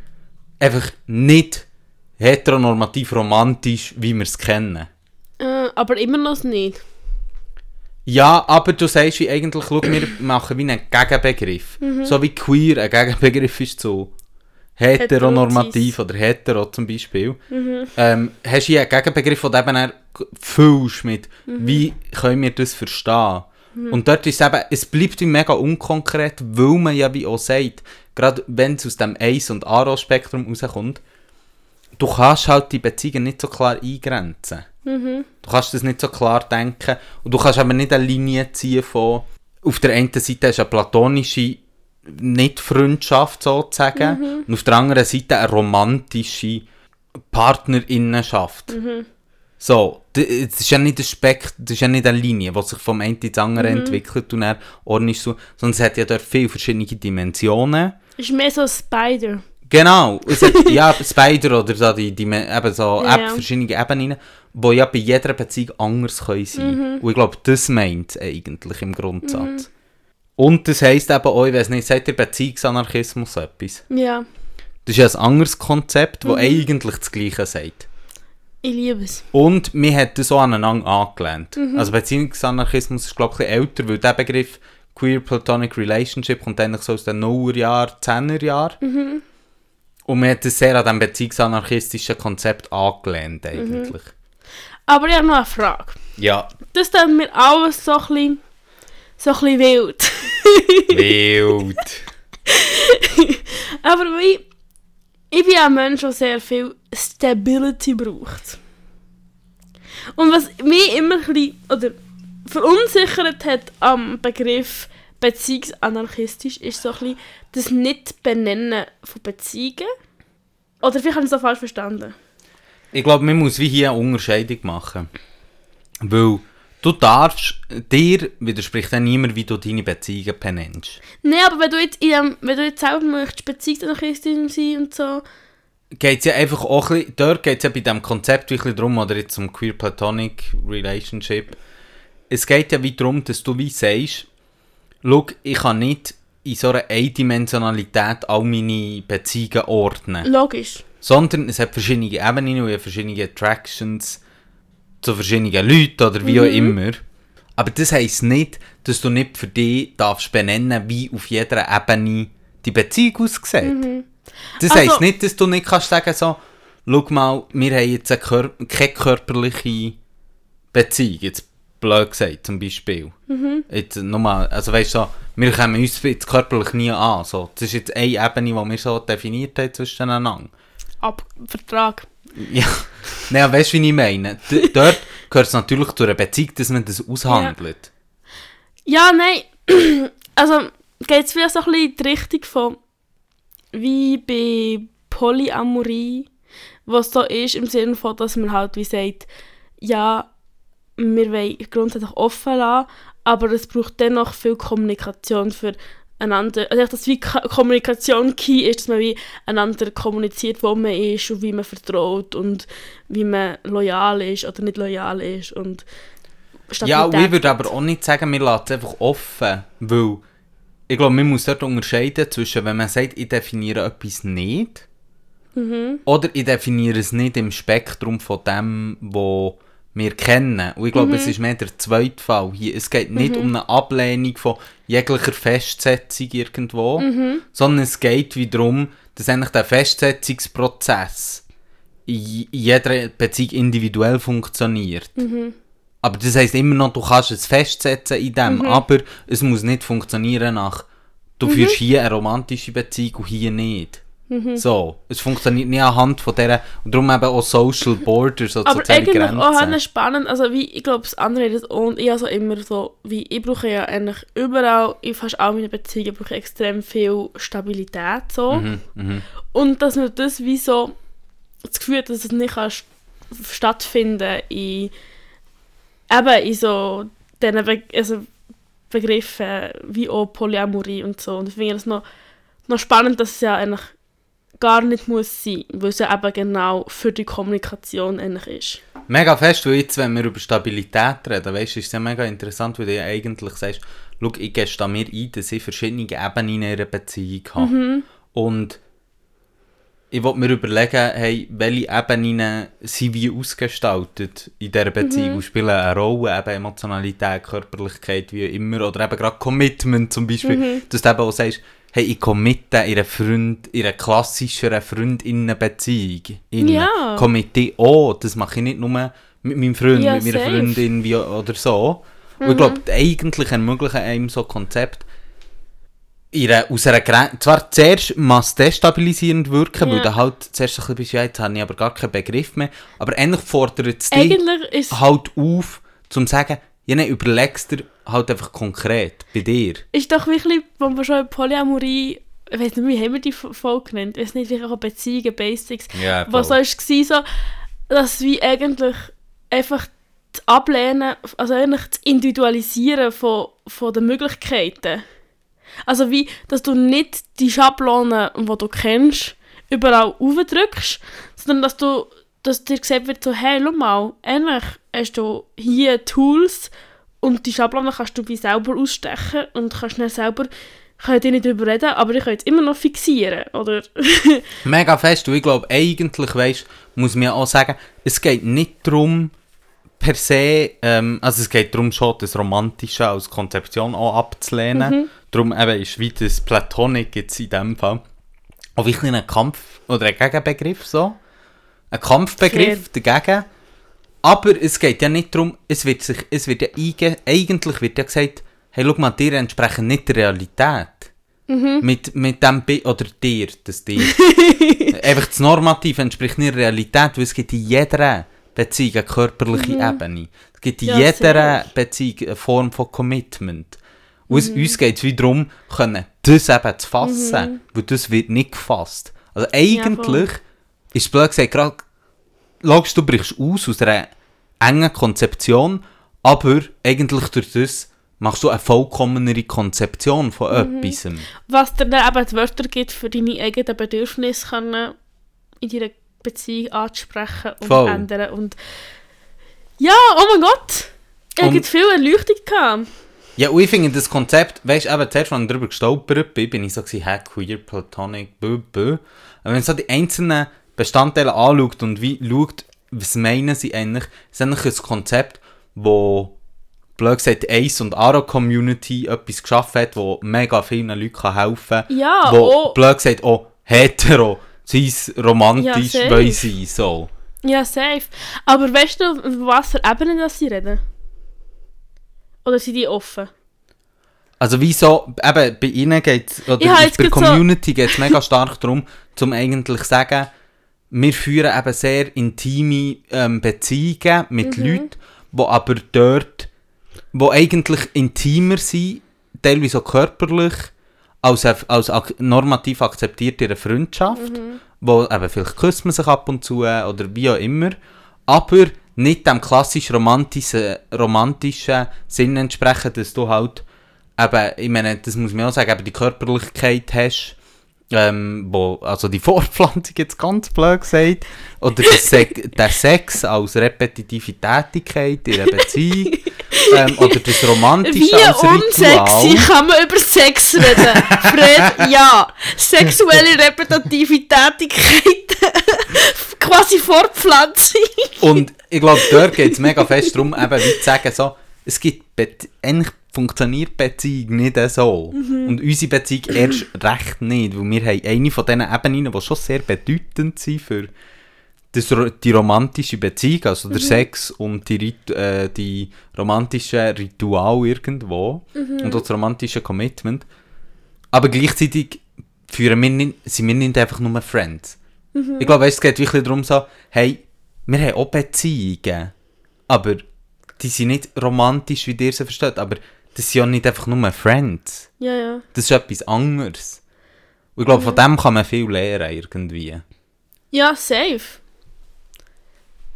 einfach nicht heteronormativ romantisch, wie wir es kennen. Äh, aber immer noch nicht. Ja, aber du sagst wie eigentlich, schau, wir machen wie einen Gegenbegriff. Mhm. So wie queer ein Gegenbegriff ist zu heteronormativ oder hetero zum Beispiel. Mhm. Ähm, hast du einen Gegenbegriff, den du eben füllst mit, Mhm. wie können wir das verstehen? Und dort ist es eben, es bleibt mega unkonkret, weil man ja wie auch sagt, gerade wenn es aus dem Ace- und Aro-Spektrum rauskommt, du kannst halt die Beziehungen nicht so klar eingrenzen. Mhm. Du kannst das nicht so klar denken. Und du kannst aber nicht eine Linie ziehen von, auf der einen Seite ist eine platonische Nicht-Freundschaft sozusagen und auf der anderen Seite eine romantische Partnerinnenschaft. So, d- das ist ja nicht ein Spekt, das ist ja nicht eine Linie, die sich vom einen ins andere entwickelt und dann ordentlich so, sondern es hat ja dort viele verschiedene Dimensionen. Ist mehr so ein Spider. Genau, es hat, ja, Spider oder so, die, die, eben so. App, verschiedene Ebenen, die ja bei jeder Beziehung anders können sein Und ich glaube, das meint eigentlich im Grundsatz. Und das heisst eben auch, ich weiss nicht, sagt der Beziehungsanarchismus etwas? Ja. Das ist ja ein anderes Konzept, das eigentlich das Gleiche sagt. Ich liebe es. Und wir hat das so aneinander angelehnt. Also Beziehungsanarchismus ist, glaube ich, ein bisschen älter, weil der Begriff Queer Platonic Relationship kommt eigentlich so aus den 0er-Jahren, 10er-Jahren. Und wir hat das sehr an diesem beziehungsanarchistischen Konzept angelehnt, eigentlich. Aber ich habe noch eine Frage. Ja, Das tut mir alles so ein bisschen, so ein bisschen wild. wild. Aber wie, ich bin ein Mensch, der sehr viel Stability braucht. Und was mich immer ein bisschen, oder verunsichert hat am Begriff beziehungsanarchistisch, ist so ein bisschen das Nicht-Benennen von Beziehungen. Oder vielleicht habe ich es so falsch verstanden. Ich glaube, man muss wie hier eine Unterscheidung machen. Weil Du darfst, dir widerspricht dann niemand, wie du deine Beziehungen benennst. Nein, aber wenn du jetzt, in dem, wenn du jetzt selber möchtest, Beziehungsanarchistin sein und so, Geht es ja einfach auch ein bisschen, dort geht es ja bei diesem Konzept wirklich darum, oder jetzt um Queer Platonic Relationship, es geht ja wie darum, dass du wie sagst, schau, ich kann nicht in so einer Eindimensionalität all meine Beziehungen ordnen. logisch. sondern es hat verschiedene Ebenen und verschiedene Attractions zu verschiedenen Leuten oder wie auch immer. Aber das heisst nicht, dass du nicht für dich darfst benennen, wie auf jeder Ebene die Beziehung aussieht. Das Also- heisst nicht, dass du nicht kannst sagen so, schau mal, wir haben jetzt Kör keine körperliche Beziehung, jetzt blöd gesagt zum Beispiel. Jetzt nochmal, also weißt du, so, wir kommen uns jetzt körperlich nie an. So. Das ist jetzt eine Ebene, die wir so definiert haben zwischeneinander. Ab Vertrag. Ja, naja, weißt du, wie ich meine? D dort gehört es natürlich zu einer Beziehung, dass man das aushandelt. Ja, nein. Also geht es wieder so ein bisschen in die Richtung von wie bei Polyamorie, was so ist, im Sinne von, dass man halt wie sagt, ja, wir wollen grundsätzlich offen lassen, aber es braucht dennoch viel Kommunikation für einander. Also dass wie Ka- Kommunikation key ist, dass man wie einander kommuniziert, wo man ist und wie man vertraut und wie man loyal ist oder nicht loyal ist und Ja, ich würde aber auch nicht sagen, wir lassen es einfach offen, weil ich glaube, man muss dort unterscheiden zwischen, wenn man sagt, ich definiere etwas nicht, Mhm. oder ich definiere es nicht im Spektrum von dem, wo wir kennen. Und ich glaube, Mhm. es ist mehr der zweite Fall hier. Es geht nicht um eine Ablehnung von jeglicher Festsetzung irgendwo, Mhm. sondern es geht wie darum, dass eigentlich der Festsetzungsprozess in jeder Beziehung individuell funktioniert. Mhm. Aber das heisst immer noch, du kannst es festsetzen in dem, Mhm. aber es muss nicht funktionieren nach, du führst hier eine romantische Beziehung und hier nicht. Mhm. So, es funktioniert nicht anhand von dieser, und darum eben auch Social Borders oder Aber soziale eigentlich Grenzen. auch spannend, also wie, ich glaube, das andere ist und ich also immer so, wie ich brauche ja eigentlich überall, in fast all meinen Beziehungen brauche ich extrem viel Stabilität so. Mhm, mhm. Und dass man das wie so, das Gefühl hat, dass es nicht kann st- stattfinden in, eben in so diesen Be also Begriffen wie auch Polyamorie und so. Und ich finde das noch, noch spannend, dass es ja eigentlich gar nicht muss sein, weil es ja eben genau für die Kommunikation eigentlich ist. Mega fest, weil jetzt, wenn wir über Stabilität reden, weißt, ist es ja mega interessant, weil du ja eigentlich sagst, schau, ich gestehe mir ein, dass ich verschiedene Ebenen in einer Beziehung habe. Und ich wollte mir überlegen, hey, welche Ebenen sind wie ausgestaltet in dieser Beziehung und spielen eine Rolle, eben Emotionalität, Körperlichkeit, wie immer, oder eben gerade Commitment zum Beispiel, dass du eben auch sagst, hey, ich committe in einer, Freund, in einer klassischeren Freundinnenbeziehung. In Ja. Committe auch, das mache ich nicht nur mit meinem Freund, Ja, mit meiner safe. Freundin wie, oder so. Und ich glaube, eigentlich ermöglichen einem so Konzept, ihre, aus einer Grenze, zwar zuerst muss destabilisierend wirken, weil Ja. du halt zuerst ein bisschen bist, ja, jetzt habe ich aber gar keinen Begriff mehr, aber endlich fordert es dich Eigentlich halt auf, zum zu sagen, ja, nein, überlegst dir halt einfach konkret, bei dir. ist doch wirklich, wo wir schon Polyamorie, ich weiß nicht, wie haben wir die Folge genannt? Ich weiß nicht, wirklich auch Beziehungen, Basics. Ja, was so war, so, dass wie eigentlich einfach das Ablehnen, also eigentlich das Individualisieren von, von den Möglichkeiten. Also wie, dass du nicht die Schablone, die du kennst, überall aufdrückst, sondern dass du, dass dir gesagt wird, so, hey, schau mal, eigentlich hast du hier Tools und die Schablone kannst du wie selber ausstechen und kannst dann selber, kann ich nicht darüber reden, aber ich kann jetzt immer noch fixieren, oder? Mega fest, und ich glaube, eigentlich, weißt, muss man auch sagen, es geht nicht darum, per se, ähm, also es geht darum schon, das Romantische als Konzeption auch abzulehnen. Darum eben ist wie das Platonic jetzt in dem Fall auch wirklich ein Kampf oder ein Gegenbegriff so. Ein Kampfbegriff dagegen. Aber es geht ja nicht darum, es wird sich, es wird ja eigentlich wird ja gesagt, hey, schau mal, dir entsprechen nicht der Realität. Mit, mit dem Bi oder dir, das dir. Einfach das Normativ entspricht nicht der Realität, weil es gibt in jeder Beziehung eine körperliche Ebene. Es gibt in Ja, jeder. Beziehung eine Form von Commitment. Und es, uns geht es wie darum, können das eben zu fassen, weil das wird nicht gefasst. Also eigentlich ist blöd gesagt, gerade, logisch, du brichst aus aus einer engen Konzeption, Aber eigentlich durch das machst du eine vollkommenere Konzeption von Mhm. etwas. Was dir dann eben die Wörter gibt, für deine eigenen Bedürfnisse können in deiner Beziehung ansprechen und Voll. ändern. Und ja, oh mein Gott! Ich Und- hatte viel Erleuchtung. Gehabt. Ja, und ich finde das Konzept, weißt du, eben zuerst, als ich darüber gestolpert bin, bin ich so gewesen, hä, queer, platonic, bö, bö. Aber wenn so die einzelnen Bestandteile anschaut und wie schaut, was meinen sie eigentlich, ist eigentlich ein Konzept, wo, blöd gesagt, Ace und Aro Community etwas geschaffen hat, wo mega vielen Leuten helfen kann. Ja, wo, oh. blöd gesagt, auch hetero, sie ist romantisch, Ja, weil sie so. Ja, safe. Aber weißt du, auf was für Ebenen das sie reden? Oder sind die offen? Also wieso, eben bei ihnen geht es, oder habe bei der gerade so- Community geht es mega stark darum, zum eigentlich zu sagen, wir führen eben sehr intime ähm, Beziehungen mit Mhm. Leuten, die aber dort, die eigentlich intimer sind, teilweise auch körperlich, als, als ak normativ akzeptiert in einer Freundschaft, Mhm. wo eben vielleicht küsst man sich ab und zu äh, oder wie auch immer, aber nicht dem klassisch romantischen, romantischen Sinn entsprechen, dass du halt eben, ich meine, das muss man auch sagen, eben die Körperlichkeit hast, ähm, wo, also die Fortpflanzung jetzt ganz blöd gesagt, oder der, Se der Sex als repetitive Tätigkeit in einer Beziehung, ähm, oder das Romantische Wie als unsexy Ritual. kann man über Sex reden? Fred, ja. Sexuelle repetitive Tätigkeiten. Quasi Fortpflanzung. Und ich glaube, dort geht es mega fest darum, eben wie zu sagen, so, es gibt, eigentlich funktioniert Beziehung nicht so. Und unsere Beziehung erst recht nicht, weil wir haben eine von diesen Ebenen, die schon sehr bedeutend sind für das, die romantische Beziehung, also der Sex und die, äh, die romantische Ritual irgendwo und auch das romantische Commitment. Aber gleichzeitig führen wir nicht, sind wir nicht einfach nur Friends. Ich glaube, es geht wirklich darum so, hey, wir haben auch Beziehungen, aber die sind nicht romantisch, wie ihr sie versteht, aber das sind ja nicht einfach nur Friends. Ja, ja. Das ist etwas anderes. Und ich glaube, von dem kann man viel lernen, irgendwie. Ja, safe.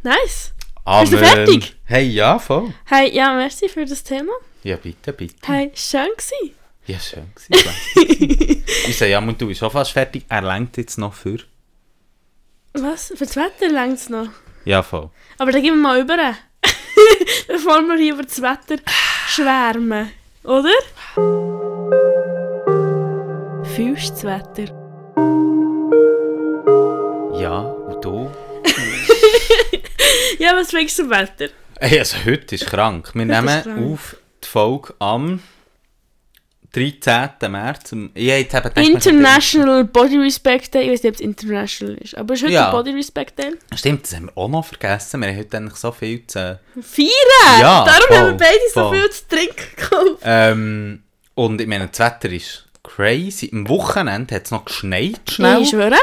Nice. Aber, Bist du fertig? Hey, ja, voll. Hey, ja, merci für das Thema. Ja, bitte, bitte. Hey, schön gewesen. Ja, schön gewesen. ich sage, ja, du bist schon fast fertig. Er lenkt jetzt noch für. Was? Für das Wetter längt es noch. Ja, voll. Aber dann gehen wir mal über. Bevor wir hier über das Wetter schwärmen. Oder? Fühlst du das Wetter? Ja, und du? Ja, was findest du zum Wetter? Hey, also heute ist krank. Wir Heute nehmen krank. auf die Folge am 13. März. am- Ich hätte eben gedacht, International Body Respect Day. Ich weiß nicht, ob es international ist. Aber ist heute Ja. Body Respect Day? Stimmt, das haben wir auch noch vergessen. Wir haben heute eigentlich so viel zu... Feiern! Ja, Darum voll, haben wir beide so voll. viel zu trinken gekauft. Ähm, und ich meine, das Wetter ist crazy. Am Wochenende hat es noch geschneit schnell. Ich schwöre.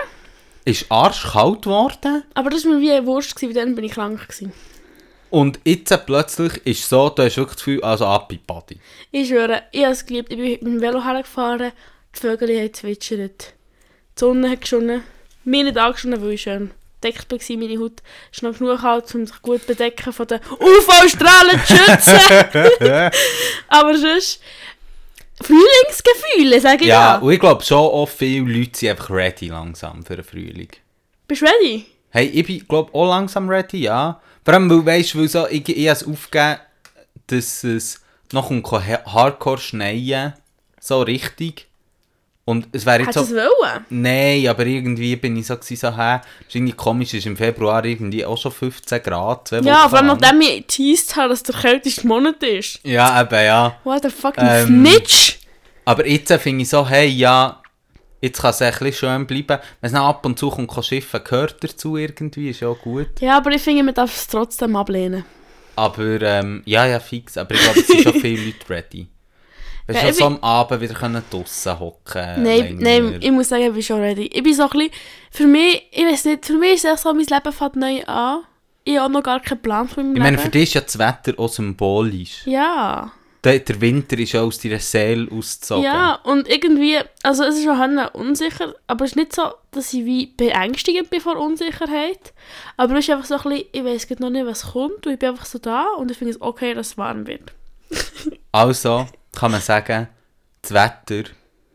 Ist arschkalt geworden. Aber das war mir wie eine Wurst, weil dann bin ich krank. Gewesen. Und jetzt plötzlich ist es so, du hast wirklich das Gefühl, also ab in die Body. Ich schwöre, ich habe es geliebt. Ich bin mit dem Velo hergefahren, die Vögel haben gezwitschert. Die Sonne hat geschonnen. Mir nicht angeschonnen, weil ich schön bedeckt war. Meine Haut ist noch genug kalt, um sich gut zu bedecken von den UV-Strahlen zu schützen. Aber sonst... Frühlingsgefühle, sage ich Ja, ja. und ich glaube schon, auch viele Leute sind einfach ready langsam für den Frühling. Bist du ready? Hey, ich bin, glaube auch langsam ready, ja. Vor allem, weil, weißt, weil so, ich, ich habe es aufgegeben, dass es noch um Hardcore schneien so richtig. Und es wäre jetzt Hättest so... du es wollen? Nein, aber irgendwie bin ich so, gewesen, so hä, ist irgendwie komisch, ist im Februar irgendwie auch schon 15 Grad, zwei Ja, Wochen vor allem lang. nachdem ich geteased habe, dass der kälteste Monat ist. Ja, eben, ja. What the fucking Ähm, Snitch! Aber jetzt finde ich so, hey, ja, jetzt kann es ein bisschen schön bleiben. Wenn es ab und zu kommt, kann Schiffen gehört dazu irgendwie, ist ja auch gut. Ja, aber ich finde, man darf es trotzdem ablehnen. Aber, ähm, ja, ja, fix. Aber ich glaube, es sind schon viele Leute ready. Wenn Ja, schon ich so am Abend wieder können draussen hocken Nein, länger. nein, ich muss sagen, ich bin schon ready. Ich bin so ein bisschen, für mich, ich weiß nicht, für mich ist es so, mein Leben fängt neu an. Ich habe noch gar keinen Plan von meinem Ich meine, Leben. für dich ist ja das Wetter auch symbolisch. Ja. Der, der Winter ist auch aus deiner Seele ausgezogen. Ja, und irgendwie, also es ist schon halt unsicher, aber es ist nicht so, dass ich wie beängstigend bin vor Unsicherheit. Aber es ist einfach so ein bisschen, ich weiß noch nicht, was kommt und ich bin einfach so da und ich finde es okay, dass es warm wird. Also kann man sagen, das Wetter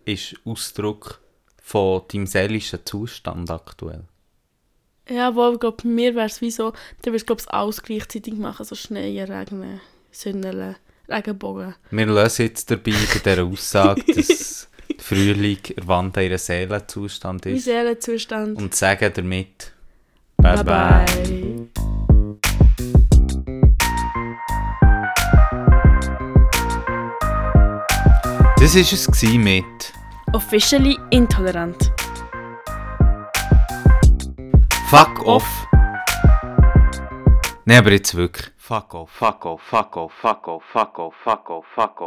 ist Ausdruck von deinem seelischen Zustand aktuell. Ja, wo ich glaube, bei mir wäre es wie so, dann würdest du glaube alles gleichzeitig machen, so Schnee, Regen, Sonnenle, Regenbogen. Wir lösen jetzt dabei bei dieser Aussage, dass der Frühling erwandt ihren Seelenzustand Mein ist Seelenzustand. und sagen damit Bye bye. Das war es mit Officially intolerant. Fuck off. Nein, aber jetzt wirklich. Fuck off, fuck off, fuck off, fuck